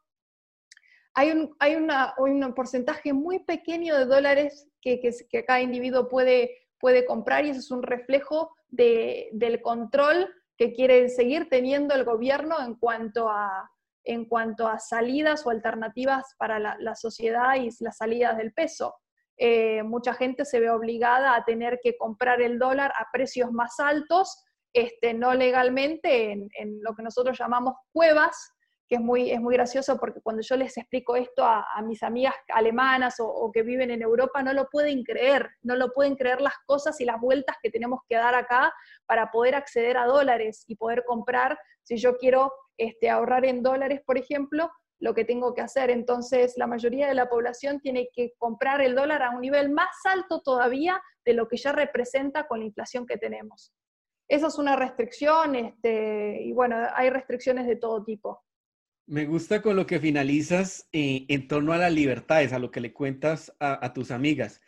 Hay un, hay un porcentaje muy pequeño de dólares que, cada individuo puede, puede comprar y eso es un reflejo del control que quiere seguir teniendo el gobierno en cuanto a, en cuanto a salidas o alternativas para la, sociedad y las salidas del peso. Eh, mucha gente se ve obligada a tener que comprar el dólar a precios más altos, este, no legalmente, en, en lo que nosotros llamamos cuevas, que es muy, es muy gracioso porque cuando yo les explico esto a, mis amigas alemanas o, que viven en Europa, no lo pueden creer, no lo pueden creer las cosas y las vueltas que tenemos que dar acá para poder acceder a dólares y poder comprar, si yo quiero este, ahorrar en dólares, por ejemplo, lo que tengo que hacer. Entonces, la mayoría de la población tiene que comprar el dólar a un nivel más alto todavía de lo que ya representa con la inflación que tenemos. Esa es una restricción, este, y bueno, hay restricciones de todo tipo. Me gusta con lo que finalizas eh, en torno a las libertades, a lo que le cuentas a, tus amigas.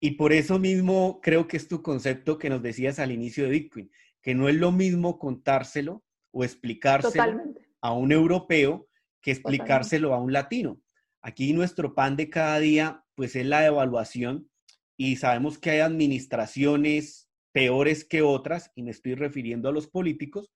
Y por eso mismo creo que es tu concepto que nos decías al inicio de Bitcoin, que no es lo mismo contárselo o explicárselo a un europeo que explicárselo a un latino. Aquí nuestro pan de cada día, pues es la evaluación y sabemos que hay administraciones peores que otras, y me estoy refiriendo a los políticos,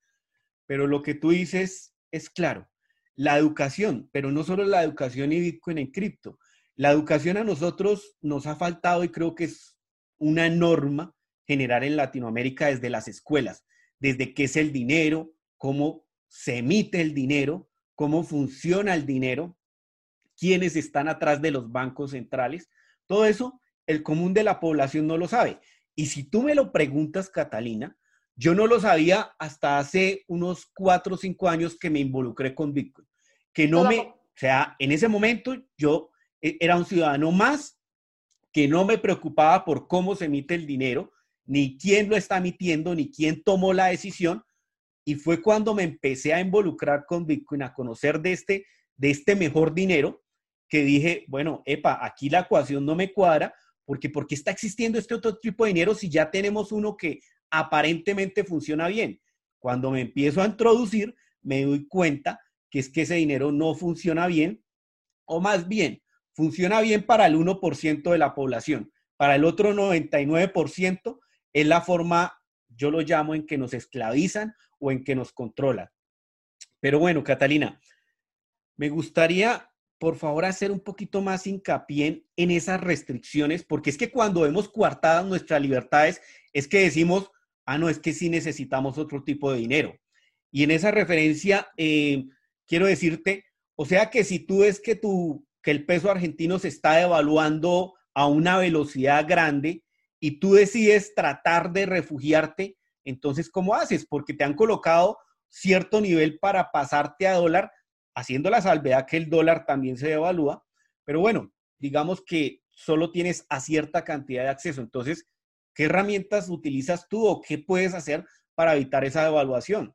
pero lo que tú dices es claro la educación, pero no solo la educación y Bitcoin en cripto. La educación a nosotros nos ha faltado y creo que es una norma generar en Latinoamérica desde las escuelas, desde qué es el dinero, cómo se emite el dinero, cómo funciona el dinero, quiénes están atrás de los bancos centrales. Todo eso el común de la población no lo sabe. Y si tú me lo preguntas, Catalina, yo no lo sabía hasta hace unos cuatro o cinco años que me involucré con Bitcoin. Que no me, o sea, en ese momento yo e, era un ciudadano más que no me preocupaba por cómo se emite el dinero, ni quién lo está emitiendo, ni quién tomó la decisión. Y fue cuando me empecé a involucrar con Bitcoin, a conocer de este, de este mejor dinero, que dije, bueno, epa, aquí la ecuación no me cuadra, porque ¿por qué está existiendo este otro tipo de dinero si ya tenemos uno que aparentemente funciona bien? Cuando me empiezo a introducir, me doy cuenta que es que ese dinero no funciona bien, o más bien, funciona bien para el 1% de la población. Para el otro 99% es la forma, yo lo llamo, en que nos esclavizan o en que nos controlan. Pero bueno, Catalina, me gustaría, por favor, hacer un poquito más hincapié en esas restricciones, porque es que cuando vemos coartadas nuestras libertades, es que decimos, ah, no, es que sí necesitamos otro tipo de dinero. Y en esa referencia, eh, quiero decirte, o sea que si tú ves que, tu, que el peso argentino se está devaluando a una velocidad grande y tú decides tratar de refugiarte, entonces, ¿cómo haces? Porque te han colocado cierto nivel para pasarte a dólar, haciendo la salvedad que el dólar también se devalúa, pero bueno, digamos que solo tienes a cierta cantidad de acceso. Entonces, ¿qué herramientas utilizas tú o qué puedes hacer para evitar esa devaluación?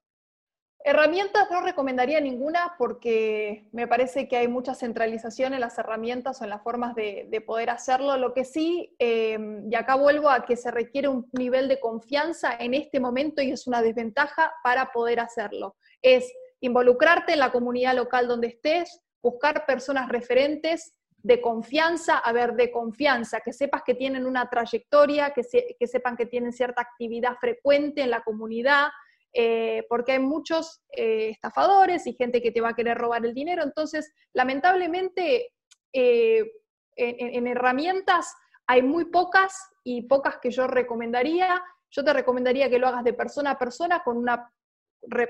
Herramientas no recomendaría ninguna porque me parece que hay mucha centralización en las herramientas o en las formas de, poder hacerlo. Lo que sí, em, y acá vuelvo a que se requiere un nivel de confianza en este momento y es una desventaja para poder hacerlo. Es involucrarte en la comunidad local donde estés, buscar personas referentes de confianza, a ver, de confianza, que sepas que tienen una trayectoria, que, que sepan que tienen cierta actividad frecuente en la comunidad, eh, porque hay muchos eh, estafadores y gente que te va a querer robar el dinero. Entonces, lamentablemente, eh, en, herramientas hay muy pocas y pocas que yo recomendaría. Yo te recomendaría que lo hagas de persona a persona con una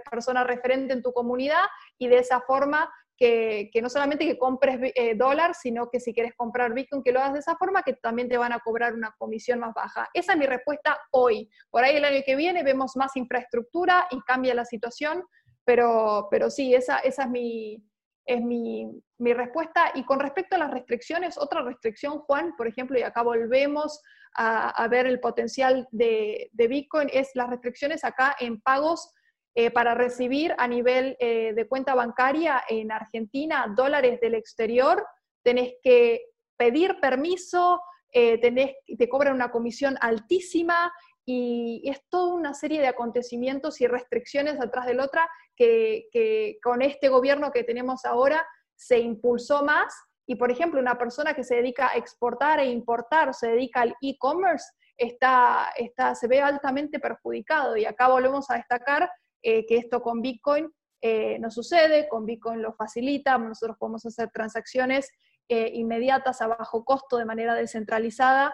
persona referente en tu comunidad y de esa forma que, no solamente que compres eh, dólar, sino que si quieres comprar Bitcoin, que lo hagas de esa forma, que también te van a cobrar una comisión más baja. Esa es mi respuesta hoy. Por ahí el año que viene vemos más infraestructura y cambia la situación, pero, pero sí, esa, esa es, mi, es mi, mi respuesta. Y con respecto a las restricciones, otra restricción, Juan, por ejemplo, y acá volvemos a, a ver el potencial de, de Bitcoin, es las restricciones acá en pagos eh, para recibir a nivel eh, de cuenta bancaria en Argentina dólares del exterior, tenés que pedir permiso, eh, tenés, te cobran una comisión altísima y es toda una serie de acontecimientos y restricciones atrás de la otra que, que con este gobierno que tenemos ahora se impulsó más y, por ejemplo, una persona que se dedica a exportar e importar se dedica al e-commerce está, está, se ve altamente perjudicado. Y acá volvemos a destacar eh, que esto con Bitcoin eh, no sucede, con Bitcoin lo facilita, nosotros podemos hacer transacciones eh, inmediatas a bajo costo de manera descentralizada,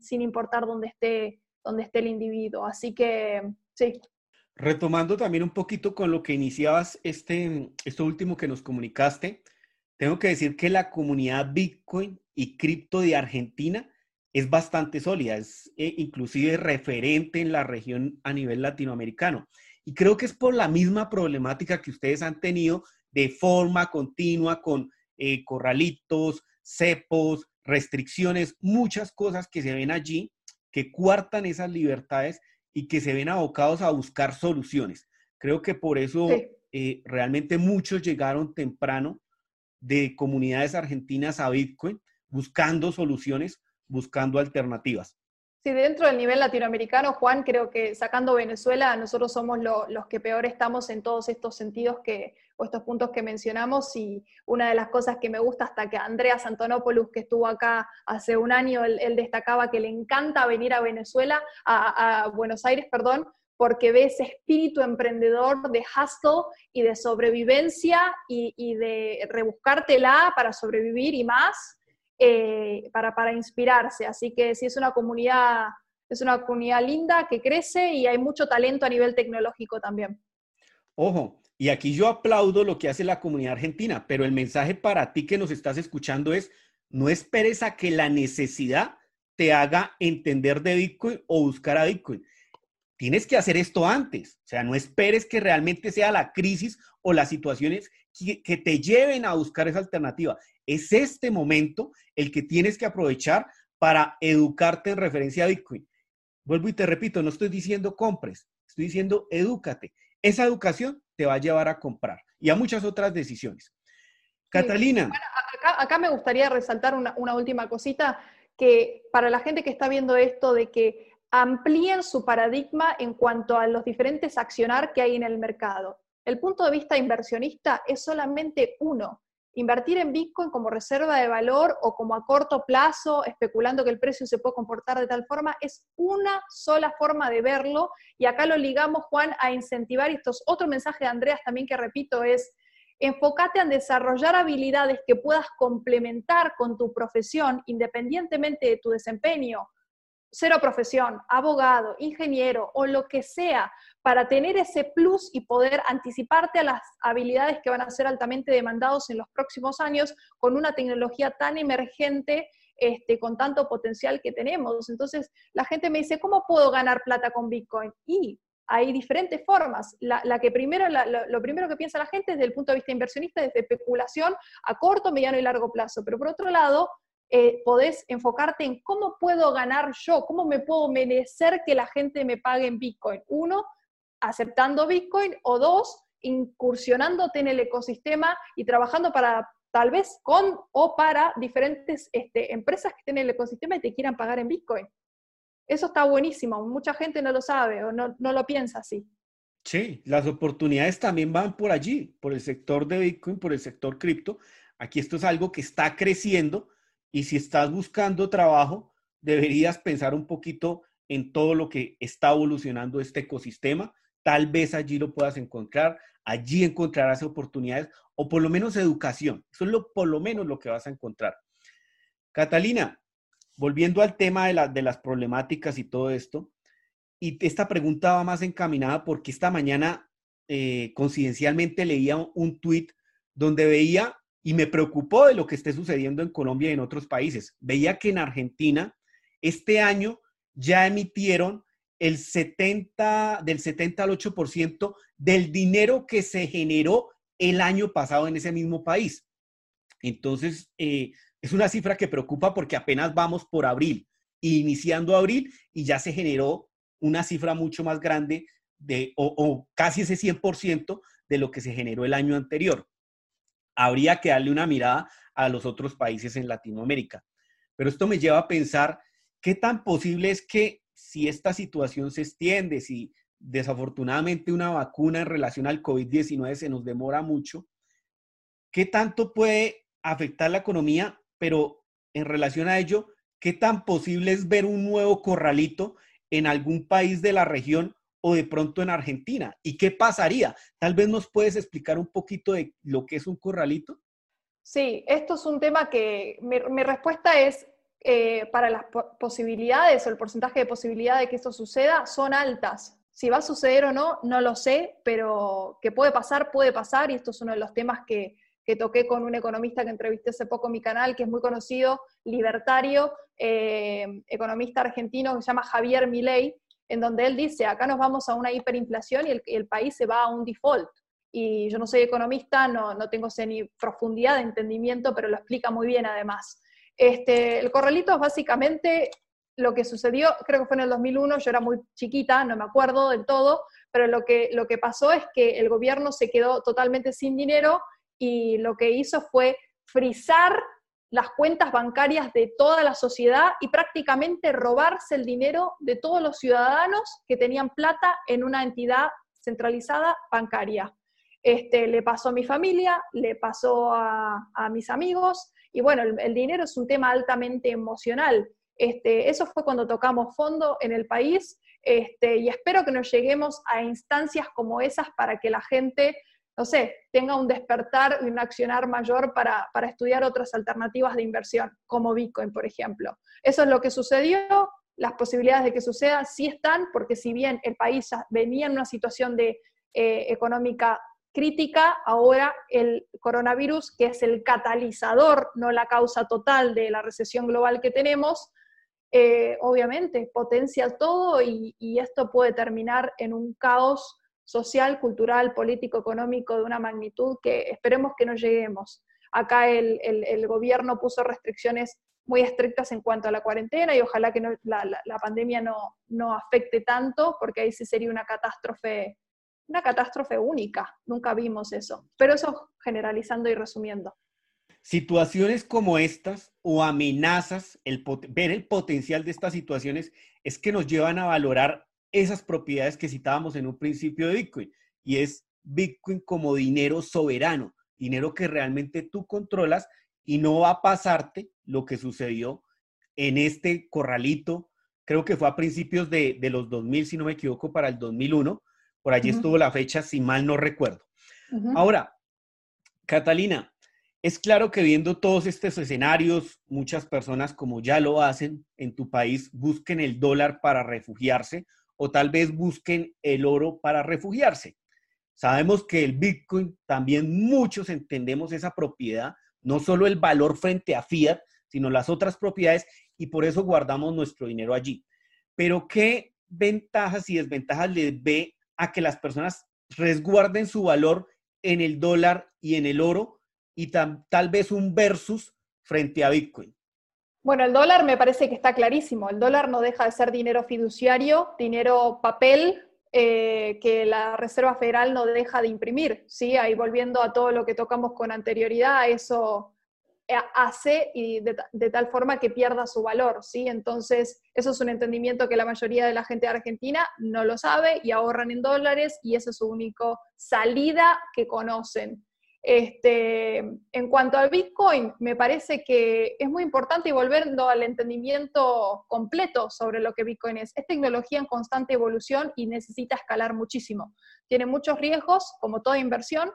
sin importar dónde esté, dónde esté el individuo. Así que, sí. Retomando también un poquito con lo que iniciabas, este, esto último que nos comunicaste, tengo que decir que la comunidad Bitcoin y cripto de Argentina es bastante sólida, es inclusive referente en la región a nivel latinoamericano. Y creo que es por la misma problemática que ustedes han tenido de forma continua con eh, corralitos, cepos, restricciones, muchas cosas que se ven allí que cuartan esas libertades y que se ven abocados a buscar soluciones. Creo que por eso eh, realmente muchos llegaron temprano de comunidades argentinas a Bitcoin buscando soluciones, buscando alternativas. Sí, dentro del nivel latinoamericano, Juan, creo que sacando Venezuela, nosotros somos los que peor estamos en todos estos sentidos que, o estos puntos que mencionamos. Y una de las cosas que me gusta, hasta que Andreas Antonopoulos, que estuvo acá hace un año, él, destacaba que le encanta venir a Venezuela, a, Buenos Aires, perdón, porque ve ese espíritu emprendedor de hustle y de sobrevivencia y, y de rebuscártela para sobrevivir y más eh, para, para inspirarse. Así que sí es una comunidad, es una comunidad linda que crece y hay mucho talento a nivel tecnológico también. Ojo, y aquí yo aplaudo lo que hace la comunidad argentina, pero el mensaje para ti que nos estás escuchando es, no esperes a que la necesidad te haga entender de Bitcoin o buscar a Bitcoin. Tienes que hacer esto antes, o sea, no esperes que realmente sea la crisis o las situaciones que, te lleven a buscar esa alternativa. Es este momento el que tienes que aprovechar para educarte en referencia a Bitcoin. Vuelvo y te repito, no estoy diciendo compres, estoy diciendo edúcate. Esa educación te va a llevar a comprar y a muchas otras decisiones. Catalina. acá, me gustaría resaltar una, una última cosita, que para la gente que está viendo esto de que amplíen su paradigma en cuanto a los diferentes accionar que hay en el mercado. El punto de vista inversionista es solamente uno. Invertir en Bitcoin como reserva de valor o como a corto plazo, especulando que el precio se puede comportar de tal forma, es una sola forma de verlo. Y acá lo ligamos, Juan, a incentivar. Y esto es otro mensaje de Andreas también que repito, es enfócate en desarrollar habilidades que puedas complementar con tu profesión, independientemente de tu desempeño cero profesión, abogado, ingeniero o lo que sea, para tener ese plus y poder anticiparte a las habilidades que van a ser altamente demandados en los próximos años con una tecnología tan emergente, este, con tanto potencial que tenemos. Entonces, la gente me dice, ¿cómo puedo ganar plata con Bitcoin? Y hay diferentes formas. La, que primero, lo primero que piensa la gente desde el punto de vista inversionista, desde especulación a corto, mediano y largo plazo. Pero por otro lado, eh, podés enfocarte en cómo puedo ganar yo, cómo me puedo merecer que la gente me pague en Bitcoin. Uno, aceptando Bitcoin o dos, incursionándote en el ecosistema y trabajando para tal vez con o para diferentes este, empresas que estén en el ecosistema y te quieran pagar en Bitcoin. Eso está buenísimo, mucha gente no lo sabe o no, no lo piensa así. Sí, las oportunidades también van por allí, por el sector de Bitcoin, por el sector cripto. Aquí esto es algo que está creciendo y si estás buscando trabajo, deberías pensar un poquito en todo lo que está evolucionando este ecosistema. Tal vez allí lo puedas encontrar, allí encontrarás oportunidades o por lo menos educación. Eso es lo, por lo menos lo que vas a encontrar. Catalina, volviendo al tema de, de las problemáticas y todo esto, y esta pregunta va más encaminada porque esta mañana eh, coincidencialmente leía un, tuit donde veía y me preocupó de lo que esté sucediendo en Colombia y en otros países. Veía que en Argentina este año ya emitieron el 70, del 70 al 8% del dinero que se generó el año pasado en ese mismo país. Entonces, eh, es una cifra que preocupa porque apenas vamos por abril, iniciando abril, y ya se generó una cifra mucho más grande de, o, o casi ese 100% de lo que se generó el año anterior habría que darle una mirada a los otros países en Latinoamérica. Pero esto me lleva a pensar qué tan posible es que si esta situación se extiende, si desafortunadamente una vacuna en relación al COVID-19 se nos demora mucho, ¿qué tanto puede afectar la economía? Pero en relación a ello, ¿qué tan posible es ver un nuevo corralito en algún país de la región o de pronto en Argentina? ¿Y qué pasaría? Tal vez nos puedes explicar un poquito de lo que es un corralito. Sí, esto es un tema que mi, respuesta es, eh, para las posibilidades o el porcentaje de posibilidad de que esto suceda son altas. Si va a suceder o no, no lo sé, pero que puede pasar, puede pasar, y esto es uno de los temas que, que toqué con un economista que entrevisté hace poco en mi canal, que es muy conocido, libertario, eh, economista argentino que se llama Javier Milei, en donde él dice, acá nos vamos a una hiperinflación y el, país se va a un default. Y yo no soy economista, no, no tengo ni profundidad de entendimiento, pero lo explica muy bien además. Este, el corralito es básicamente lo que sucedió, creo que fue en el 2001, yo era muy chiquita, no me acuerdo del todo, pero lo que, lo que pasó es que el gobierno se quedó totalmente sin dinero y lo que hizo fue frizar las cuentas bancarias de toda la sociedad y prácticamente robarse el dinero de todos los ciudadanos que tenían plata en una entidad centralizada bancaria. Este, le pasó a mi familia, le pasó a, mis amigos, y bueno, el, dinero es un tema altamente emocional. Este, eso fue cuando tocamos fondo en el país, este, y espero que nos lleguemos a instancias como esas para que la gente no sé, tenga un despertar y un accionar mayor para, estudiar otras alternativas de inversión, como Bitcoin, por ejemplo. Eso es lo que sucedió, las posibilidades de que suceda sí están, porque si bien el país venía en una situación de, eh, económica crítica, ahora el coronavirus, que es el catalizador, no la causa total de la recesión global que tenemos, eh, obviamente potencia todo y esto puede terminar en un caos social, cultural, político, económico de una magnitud que esperemos que no lleguemos. Acá el, gobierno puso restricciones muy estrictas en cuanto a la cuarentena y ojalá que la, pandemia no, no afecte tanto, porque ahí sí sería una catástrofe, una catástrofe única. Nunca vimos eso. Pero eso generalizando y resumiendo. Situaciones como estas o amenazas, el, ver el potencial de estas situaciones es que nos llevan a valorar esas propiedades que citábamos en un principio de Bitcoin y es Bitcoin como dinero soberano, dinero que realmente tú controlas y no va a pasarte lo que sucedió en este corralito, creo que fue a principios de, los 2000, si no me equivoco, para el 2001, por allí estuvo la fecha, si mal no recuerdo. Ahora, Catalina, es claro que viendo todos estos escenarios, muchas personas como ya lo hacen en tu país, busquen el dólar para refugiarse o tal vez busquen el oro para refugiarse. Sabemos que el Bitcoin también muchos entendemos esa propiedad, no solo el valor frente a fiat, sino las otras propiedades y por eso guardamos nuestro dinero allí. Pero ¿qué ventajas y desventajas les ve a que las personas resguarden su valor en el dólar y en el oro y tal vez un versus frente a Bitcoin? Bueno, el dólar me parece que está clarísimo. El dólar no deja de ser dinero fiduciario, dinero papel, eh, que la Reserva Federal no deja de imprimir, ¿sí? Ahí volviendo a todo lo que tocamos con anterioridad, eso eh, hace y de, tal forma que pierda su valor, ¿sí? Entonces, eso es un entendimiento que la mayoría de la gente de Argentina no lo sabe y ahorran en dólares y esa es su única salida que conocen. Este, en cuanto al Bitcoin, me parece que es muy importante y volviendo al entendimiento completo sobre lo que Bitcoin es. Es tecnología en constante evolución y necesita escalar muchísimo. Tiene muchos riesgos, como toda inversión.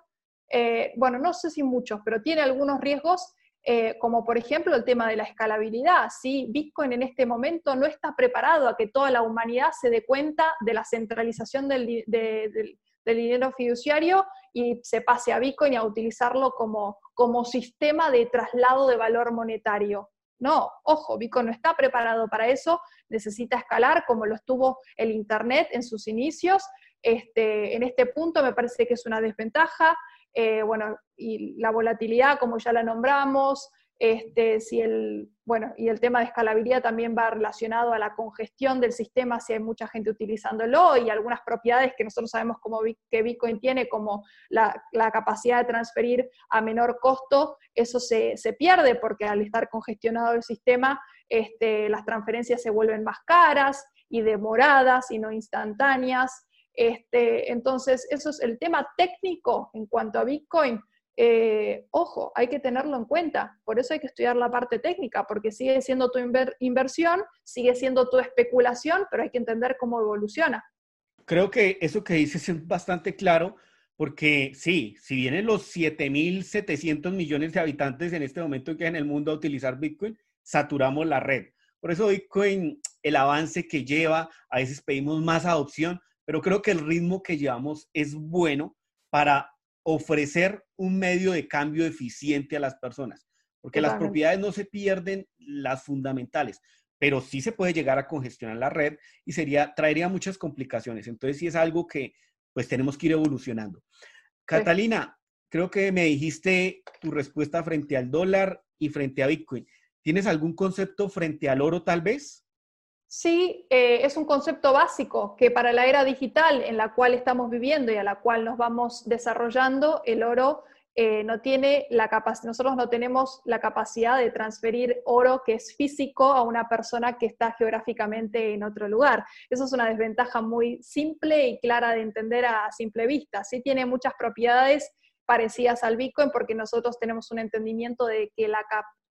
Eh, bueno, no sé si muchos, pero tiene algunos riesgos, eh, como por ejemplo el tema de la escalabilidad. ¿sí? Bitcoin en este momento no está preparado a que toda la humanidad se dé cuenta de la centralización del, dinero fiduciario y se pase a Bitcoin y a utilizarlo como, como sistema de traslado de valor monetario. No, ojo, Bitcoin no está preparado para eso, necesita escalar como lo estuvo el Internet en sus inicios. Este, en este punto me parece que es una desventaja. Eh, bueno, y la volatilidad, como ya la nombramos, este, si el, bueno, y el tema de escalabilidad también va relacionado a la congestión del sistema, si hay mucha gente utilizándolo y algunas propiedades que nosotros sabemos como que Bitcoin tiene, como la, capacidad de transferir a menor costo, eso se, pierde porque al estar congestionado el sistema, este, las transferencias se vuelven más caras y demoradas y no instantáneas. Este, entonces, eso es el tema técnico en cuanto a Bitcoin eh, ojo, hay que tenerlo en cuenta. Por eso hay que estudiar la parte técnica, porque sigue siendo tu inversión, sigue siendo tu especulación, pero hay que entender cómo evoluciona. Creo que eso que dices es bastante claro, porque sí, si vienen los 7.700 millones de habitantes en este momento que en el mundo a utilizar Bitcoin, saturamos la red. Por eso Bitcoin, el avance que lleva, a veces pedimos más adopción, pero creo que el ritmo que llevamos es bueno para ofrecer un medio de cambio eficiente a las personas, porque las propiedades no se pierden las fundamentales, pero sí se puede llegar a congestionar la red y sería, traería muchas complicaciones. Entonces sí es algo que pues tenemos que ir evolucionando. Catalina, creo que me dijiste tu respuesta frente al dólar y frente a Bitcoin. ¿Tienes algún concepto frente al oro tal vez? Sí, eh, es un concepto básico que para la era digital en la cual estamos viviendo y a la cual nos vamos desarrollando, el oro eh, no tiene la capacidad, nosotros no tenemos la capacidad de transferir oro que es físico a una persona que está geográficamente en otro lugar. Eso es una desventaja muy simple y clara de entender a simple vista. Sí tiene muchas propiedades parecidas al Bitcoin porque nosotros tenemos un entendimiento de que la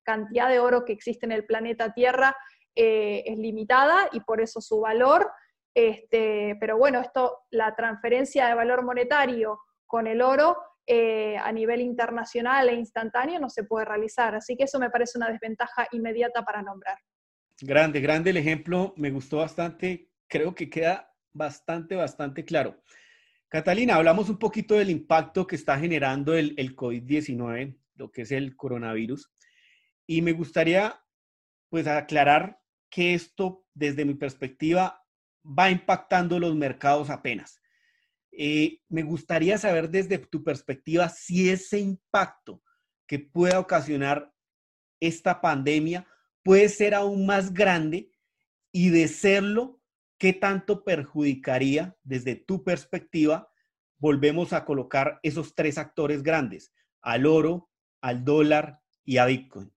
cantidad de oro que existe en el planeta Tierra eh, es limitada y por eso su valor. Este, pero bueno, esto, la transferencia de valor monetario con el oro eh, a nivel internacional e instantáneo no se puede realizar. Así que eso me parece una desventaja inmediata para nombrar. Grande, grande el ejemplo, me gustó bastante, creo que queda bastante, bastante claro. Catalina, hablamos un poquito del impacto que está generando el, el COVID-19, lo que es el coronavirus, y me gustaría pues aclarar que esto, desde mi perspectiva, va impactando los mercados apenas. Eh, me gustaría saber desde tu perspectiva si ese impacto que pueda ocasionar esta pandemia puede ser aún más grande y de serlo, ¿qué tanto perjudicaría desde tu perspectiva? Volvemos a colocar esos tres actores grandes, al oro, al dólar y a Bitcoin.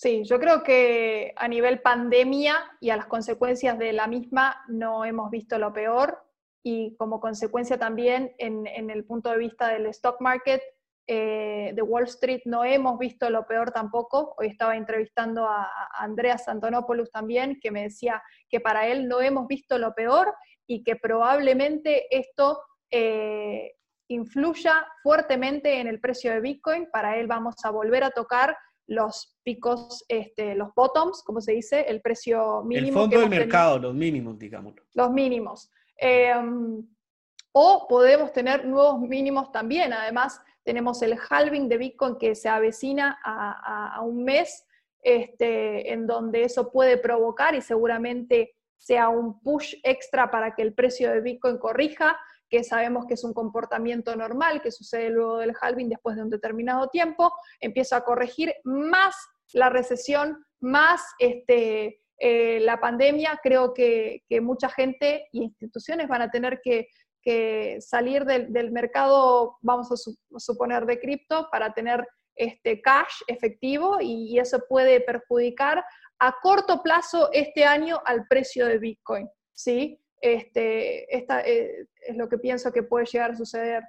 Sí, yo creo que a nivel pandemia y a las consecuencias de la misma no hemos visto lo peor y como consecuencia también en, el punto de vista del stock market eh, de Wall Street no hemos visto lo peor tampoco. Hoy estaba entrevistando a, Andreas Antonopoulos también, que me decía que para él no hemos visto lo peor y que probablemente esto eh, influya fuertemente en el precio de Bitcoin. Para él vamos a volver a tocar los picos, este, los bottoms, como se dice, el precio mínimo. El fondo del mercado, los mínimos, digamos. Los mínimos. Em, o podemos tener nuevos mínimos también. Además, tenemos el halving de Bitcoin que se avecina a, un mes, este, en donde eso puede provocar y seguramente sea un push extra para que el precio de Bitcoin corrija, que sabemos que es un comportamiento normal que sucede luego del halving después de un determinado tiempo, empieza a corregir más la recesión, más este, eh, la pandemia, creo que, mucha gente y instituciones van a tener que, salir del, mercado, vamos a, suponer, de cripto para tener este cash efectivo y, eso puede perjudicar a corto plazo este año al precio de Bitcoin. ¿sí? Este, esta, eh, es lo que pienso que puede llegar a suceder.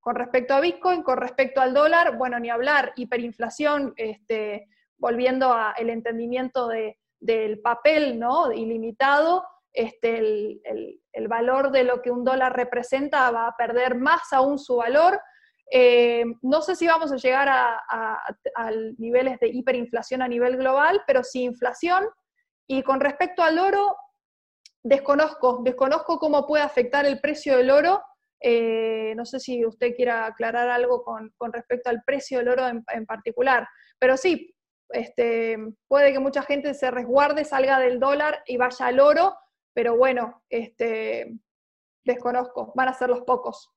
Con respecto a Bitcoin, con respecto al dólar, bueno, ni hablar, hiperinflación, este, volviendo al entendimiento de, del papel ¿no? ilimitado, este, el, valor de lo que un dólar representa va a perder más aún su valor. Eh, no sé si vamos a llegar a, niveles de hiperinflación a nivel global, pero sí inflación. Y con respecto al oro, desconozco, desconozco cómo puede afectar el precio del oro. Eh, no sé si usted quiera aclarar algo con, respecto al precio del oro en, particular, pero sí, este, puede que mucha gente se resguarde, salga del dólar y vaya al oro, pero bueno, este, desconozco, van a ser los pocos.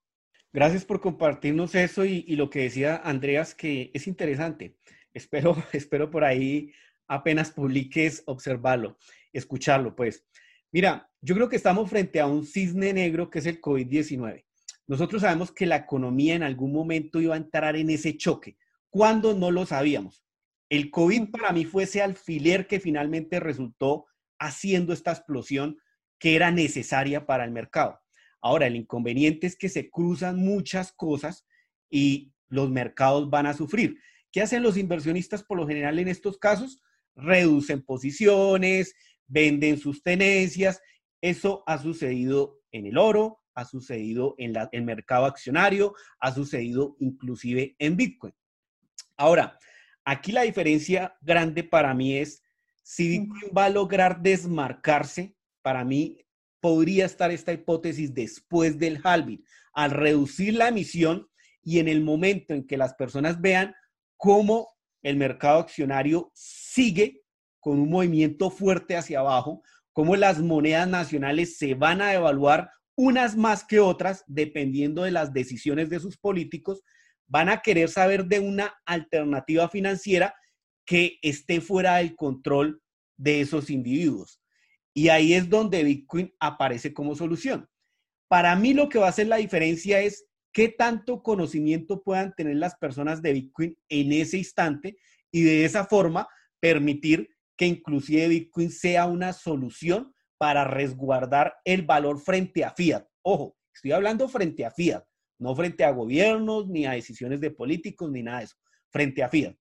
Gracias por compartirnos eso y, lo que decía Andreas, que es interesante. Espero, espero por ahí apenas publiques observarlo, escucharlo, pues. Mira, yo creo que estamos frente a un cisne negro que es el COVID-19. Nosotros sabemos que la economía en algún momento iba a entrar en ese choque. ¿Cuándo? No lo sabíamos. El COVID para mí fue ese alfiler que finalmente resultó haciendo esta explosión que era necesaria para el mercado. Ahora, el inconveniente es que se cruzan muchas cosas y los mercados van a sufrir. ¿Qué hacen los inversionistas por lo general en estos casos? Reducen posiciones, venden sus tenencias. Eso ha sucedido en el oro, ha sucedido en el mercado accionario, ha sucedido inclusive en Bitcoin. Ahora, Aquí la diferencia grande para mí es si Bitcoin va a lograr desmarcarse, para mí podría estar esta hipótesis después del halving, al reducir la emisión y en el momento en que las personas vean cómo el mercado accionario sigue con un movimiento fuerte hacia abajo, cómo las monedas nacionales se van a evaluar unas más que otras dependiendo de las decisiones de sus políticos, van a querer saber de una alternativa financiera que esté fuera del control de esos individuos. Y ahí es donde Bitcoin aparece como solución. Para mí lo que va a hacer la diferencia es qué tanto conocimiento puedan tener las personas de Bitcoin en ese instante y de esa forma permitir que inclusive Bitcoin sea una solución para resguardar el valor frente a fiat. Ojo, estoy hablando frente a fiat no frente a gobiernos, ni a decisiones de políticos, ni nada de eso, frente a FIAT.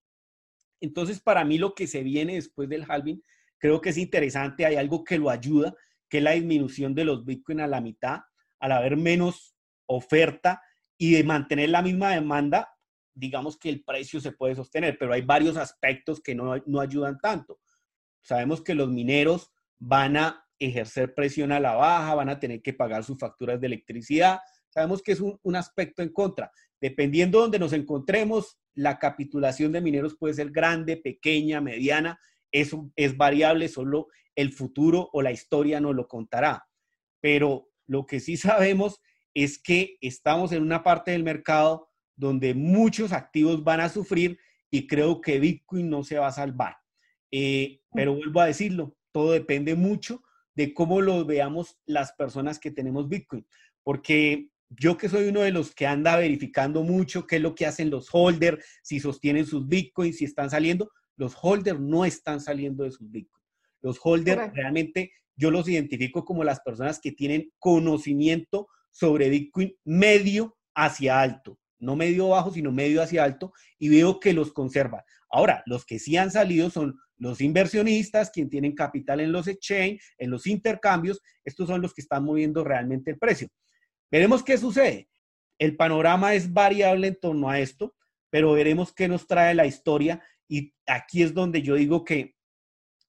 Entonces, para mí lo que se viene después del halving, creo que es interesante, hay algo que lo ayuda, que es la disminución de los Bitcoin a la mitad, al haber menos oferta y de mantener la misma demanda, digamos que el precio se puede sostener, pero hay varios aspectos que no, no ayudan tanto. Sabemos que los mineros van a ejercer presión a la baja, van a tener que pagar sus facturas de electricidad, sabemos que es un, aspecto en contra. Dependiendo de donde nos encontremos, la capitulación de mineros puede ser grande, pequeña, mediana. Eso es variable, solo el futuro o la historia nos lo contará. Pero lo que sí sabemos es que estamos en una parte del mercado donde muchos activos van a sufrir y creo que Bitcoin no se va a salvar. Eh, pero vuelvo a decirlo, todo depende mucho de cómo lo veamos las personas que tenemos Bitcoin, porque yo que soy uno de los que anda verificando mucho qué es lo que hacen los holders, si sostienen sus bitcoins, si están saliendo, los holders no están saliendo de sus bitcoins. Los holders realmente yo los identifico como las personas que tienen conocimiento sobre bitcoin medio hacia alto, no medio bajo, sino medio hacia alto, y veo que los conservan. Ahora, los que sí han salido son los inversionistas, quienes tienen capital en los exchange, en los intercambios, estos son los que están moviendo realmente el precio. Veremos qué sucede. El panorama es variable en torno a esto, pero veremos qué nos trae la historia y aquí es donde yo digo que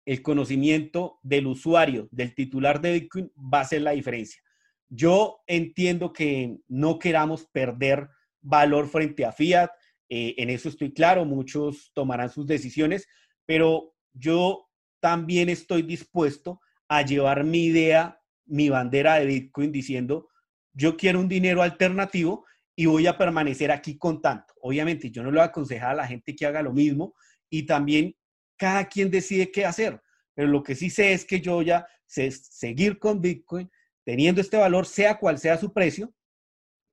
el conocimiento del usuario, del titular de Bitcoin, va a ser la diferencia. Yo entiendo que no queramos perder valor frente a Fiat, eh, en eso estoy claro, muchos tomarán sus decisiones, pero yo también estoy dispuesto a llevar mi idea, mi bandera de Bitcoin diciendo, yo quiero un dinero alternativo y voy a permanecer aquí con tanto. Obviamente, yo no le voy a aconsejar a la gente que haga lo mismo y también cada quien decide qué hacer. Pero lo que sí sé es que yo ya sé seguir con Bitcoin teniendo este valor, sea cual sea su precio,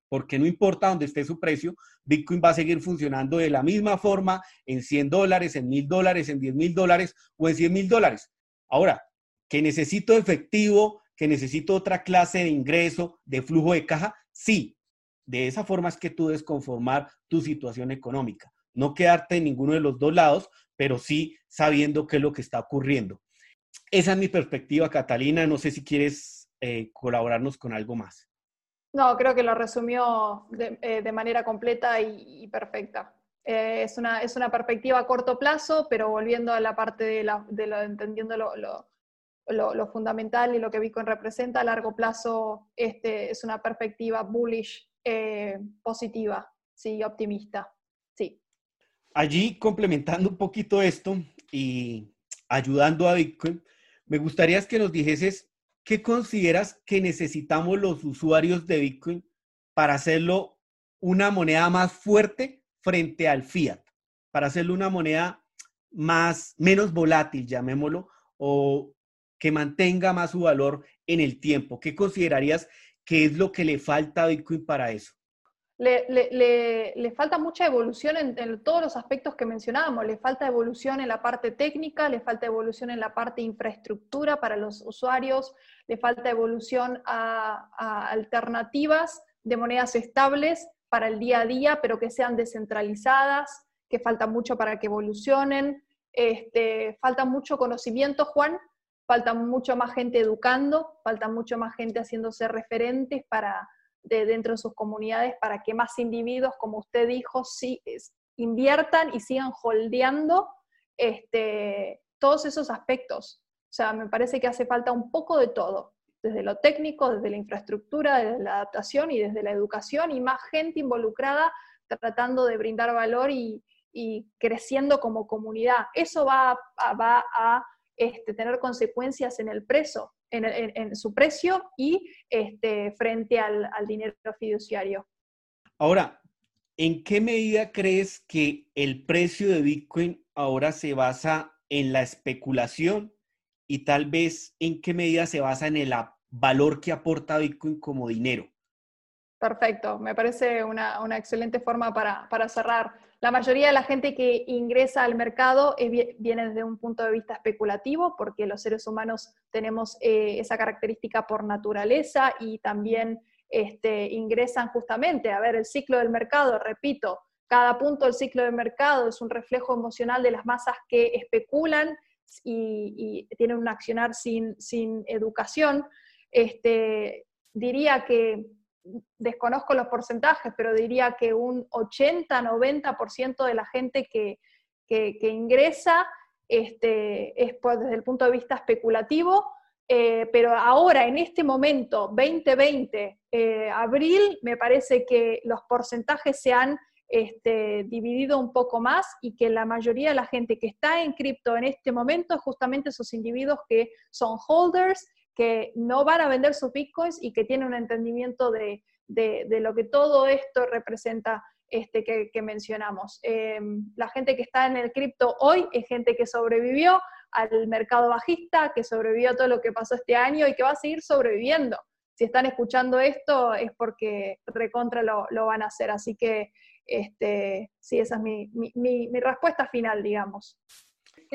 porque no importa dónde esté su precio, Bitcoin va a seguir funcionando de la misma forma en 100 dólares, en 1000 dólares, en 10 mil dólares o en 100 mil dólares. Ahora, que necesito efectivo que necesito otra clase de ingreso, de flujo de caja, sí. De esa forma es que tú debes conformar tu situación económica. No quedarte en ninguno de los dos lados, pero sí sabiendo qué es lo que está ocurriendo. Esa es mi perspectiva, Catalina. No sé si quieres eh, colaborarnos con algo más. No, creo que lo resumió de, eh, manera completa y, perfecta. Eh, es, una, es una perspectiva a corto plazo, pero volviendo a la parte de, la, de lo, entendiendo lo, lo, fundamental y lo que Bitcoin representa a largo plazo este, es una perspectiva bullish, eh, positiva, sí, optimista. Sí. Allí, complementando un poquito esto y ayudando a Bitcoin, me gustaría que nos dijeses qué consideras que necesitamos los usuarios de Bitcoin para hacerlo una moneda más fuerte frente al fiat, para hacerlo una moneda más, menos volátil, llamémoslo, o que mantenga más su valor en el tiempo? ¿Qué considerarías que es lo que le falta a Bitcoin para eso? Le, falta mucha evolución en, todos los aspectos que mencionábamos. Le falta evolución en la parte técnica, le falta evolución en la parte infraestructura para los usuarios, le falta evolución a, a alternativas de monedas estables para el día a día, pero que sean descentralizadas, que falta mucho para que evolucionen. Este, falta mucho conocimiento, Juan, falta mucho más gente educando, falta mucho más gente haciéndose referentes para, de, dentro de sus comunidades para que más individuos, como usted dijo, sí, inviertan y sigan holdeando este, todos esos aspectos. O sea, me parece que hace falta un poco de todo, desde lo técnico, desde la infraestructura, desde la adaptación y desde la educación y más gente involucrada tratando de brindar valor y, creciendo como comunidad. Eso va va a este, tener consecuencias en el precio, en, su precio y este, frente al, dinero fiduciario. Ahora, ¿en qué medida crees que el precio de Bitcoin ahora se basa en la especulación y tal vez en qué medida se basa en el valor que aporta Bitcoin como dinero? Perfecto, me parece una, excelente forma para, para cerrar. La mayoría de la gente que ingresa al mercado viene desde un punto de vista especulativo, porque los seres humanos tenemos eh, esa característica por naturaleza y también este, ingresan justamente a ver el ciclo del mercado, repito, cada punto del ciclo del mercado es un reflejo emocional de las masas que especulan y, tienen un accionar sin, sin educación. Este, diría que desconozco los porcentajes, pero diría que un 80-90% de la gente que, ingresa este, es desde el punto de vista especulativo, eh, pero ahora, en este momento, 2020, eh, abril, me parece que los porcentajes se han este, dividido un poco más y que la mayoría de la gente que está en cripto en este momento es justamente esos individuos que son holders que no van a vender sus bitcoins y que tienen un entendimiento de, lo que todo esto representa este, que, mencionamos. Eh, la gente que está en el cripto hoy es gente que sobrevivió al mercado bajista, que sobrevivió a todo lo que pasó este año y que va a seguir sobreviviendo. Si están escuchando esto es porque recontra lo, van a hacer. Así que este, sí, esa es mi, mi, respuesta final, digamos.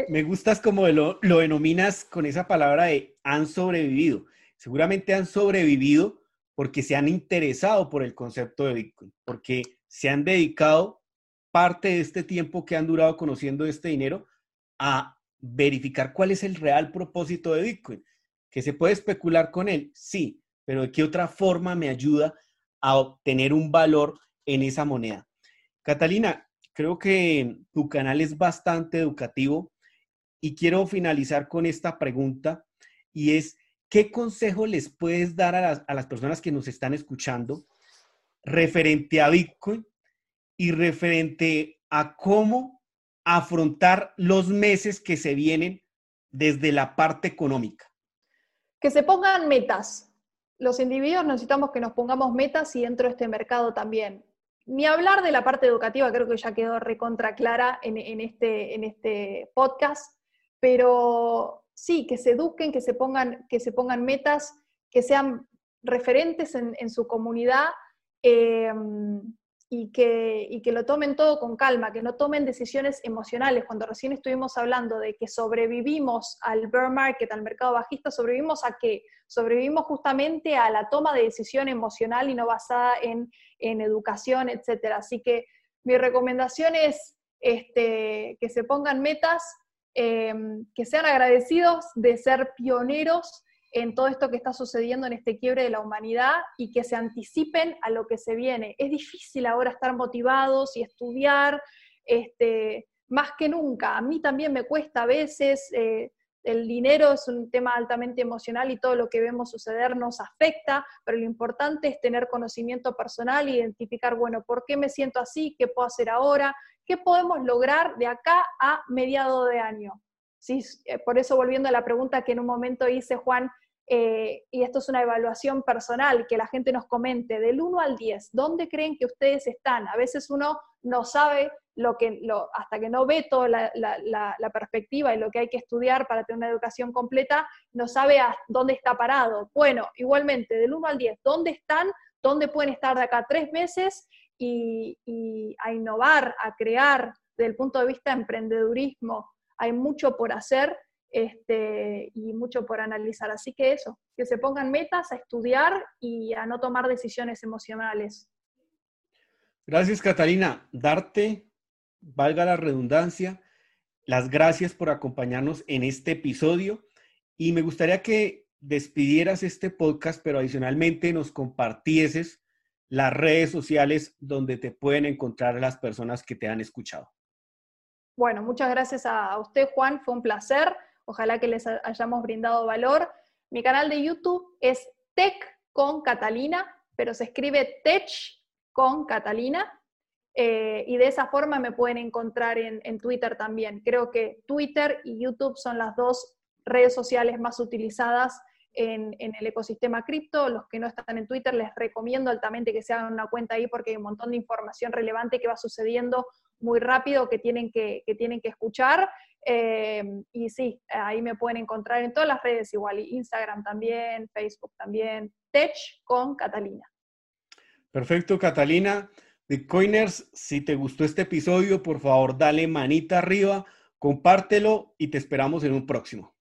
Me gustas como lo, lo denominas con esa palabra de han sobrevivido. Seguramente han sobrevivido porque se han interesado por el concepto de Bitcoin, porque se han dedicado parte de este tiempo que han durado conociendo este dinero a verificar cuál es el real propósito de Bitcoin. ¿Que se puede especular con él? Sí, pero ¿de qué otra forma me ayuda a obtener un valor en esa moneda? Catalina, creo que tu canal es bastante educativo y quiero finalizar con esta pregunta y es, ¿qué consejo les puedes dar a las, personas que nos están escuchando referente a Bitcoin y referente a cómo afrontar los meses que se vienen desde la parte económica? Que se pongan metas. Los individuos necesitamos que nos pongamos metas y dentro de este mercado también. Ni hablar de la parte educativa, creo que ya quedó recontra clara en, este, en este podcast, pero sí, que se eduquen, que se pongan, que se pongan metas, que sean referentes en, su comunidad em, y, que, que lo tomen todo con calma, que no tomen decisiones emocionales. Cuando recién estuvimos hablando de que sobrevivimos al bear market, al mercado bajista, sobrevivimos a qué? Sobrevivimos justamente a la toma de decisión emocional y no basada en, educación, etc. Así que mi recomendación es este, que se pongan metas, Em, que sean agradecidos de ser pioneros en todo esto que está sucediendo en este quiebre de la humanidad y que se anticipen a lo que se viene. Es difícil ahora estar motivados y estudiar, este, más que nunca. A mí también me cuesta a veces, eh, el dinero es un tema altamente emocional y todo lo que vemos suceder nos afecta, pero lo importante es tener conocimiento personal, identificar, bueno, ¿por qué me siento así? ¿Qué puedo hacer ahora? ¿Qué podemos lograr de acá a mediado de año? Sí, eh, por eso volviendo a la pregunta que en un momento hice Juan, eh, y esto es una evaluación personal, que la gente nos comente del 1 al 10, ¿dónde creen que ustedes están? A veces uno no sabe lo que, hasta que no ve toda la, perspectiva y lo que hay que estudiar para tener una educación completa, no sabe a dónde está parado. Bueno, igualmente, del 1 al 10, ¿dónde están? ¿Dónde pueden estar de acá tres meses? y, a innovar, a crear desde el punto de vista de emprendedurismo. Hay mucho por hacer este, y mucho por analizar. Así que eso, que se pongan metas a estudiar y a no tomar decisiones emocionales. Gracias, Catalina. Darte, valga la redundancia, las gracias por acompañarnos en este episodio y me gustaría que despidieras este podcast, pero adicionalmente nos compartieses las redes sociales donde te pueden encontrar las personas que te han escuchado. Bueno, muchas gracias a usted, Juan. Fue un placer. Ojalá que les hayamos brindado valor. Mi canal de YouTube es Tech con Catalina, pero se escribe Tech con Catalina. Eh, y de esa forma me pueden encontrar en, en Twitter también. Creo que Twitter y YouTube son las dos redes sociales más utilizadas en, el ecosistema cripto. Los que no están en Twitter les recomiendo altamente que se hagan una cuenta ahí porque hay un montón de información relevante que va sucediendo muy rápido que tienen que, tienen que escuchar. Eh, y sí, ahí me pueden encontrar en todas las redes igual, Instagram también, Facebook también, Tech con Catalina. Perfecto, Catalina. Bitcoiners, si te gustó este episodio, por favor, dale manita arriba, compártelo y te esperamos en un próximo.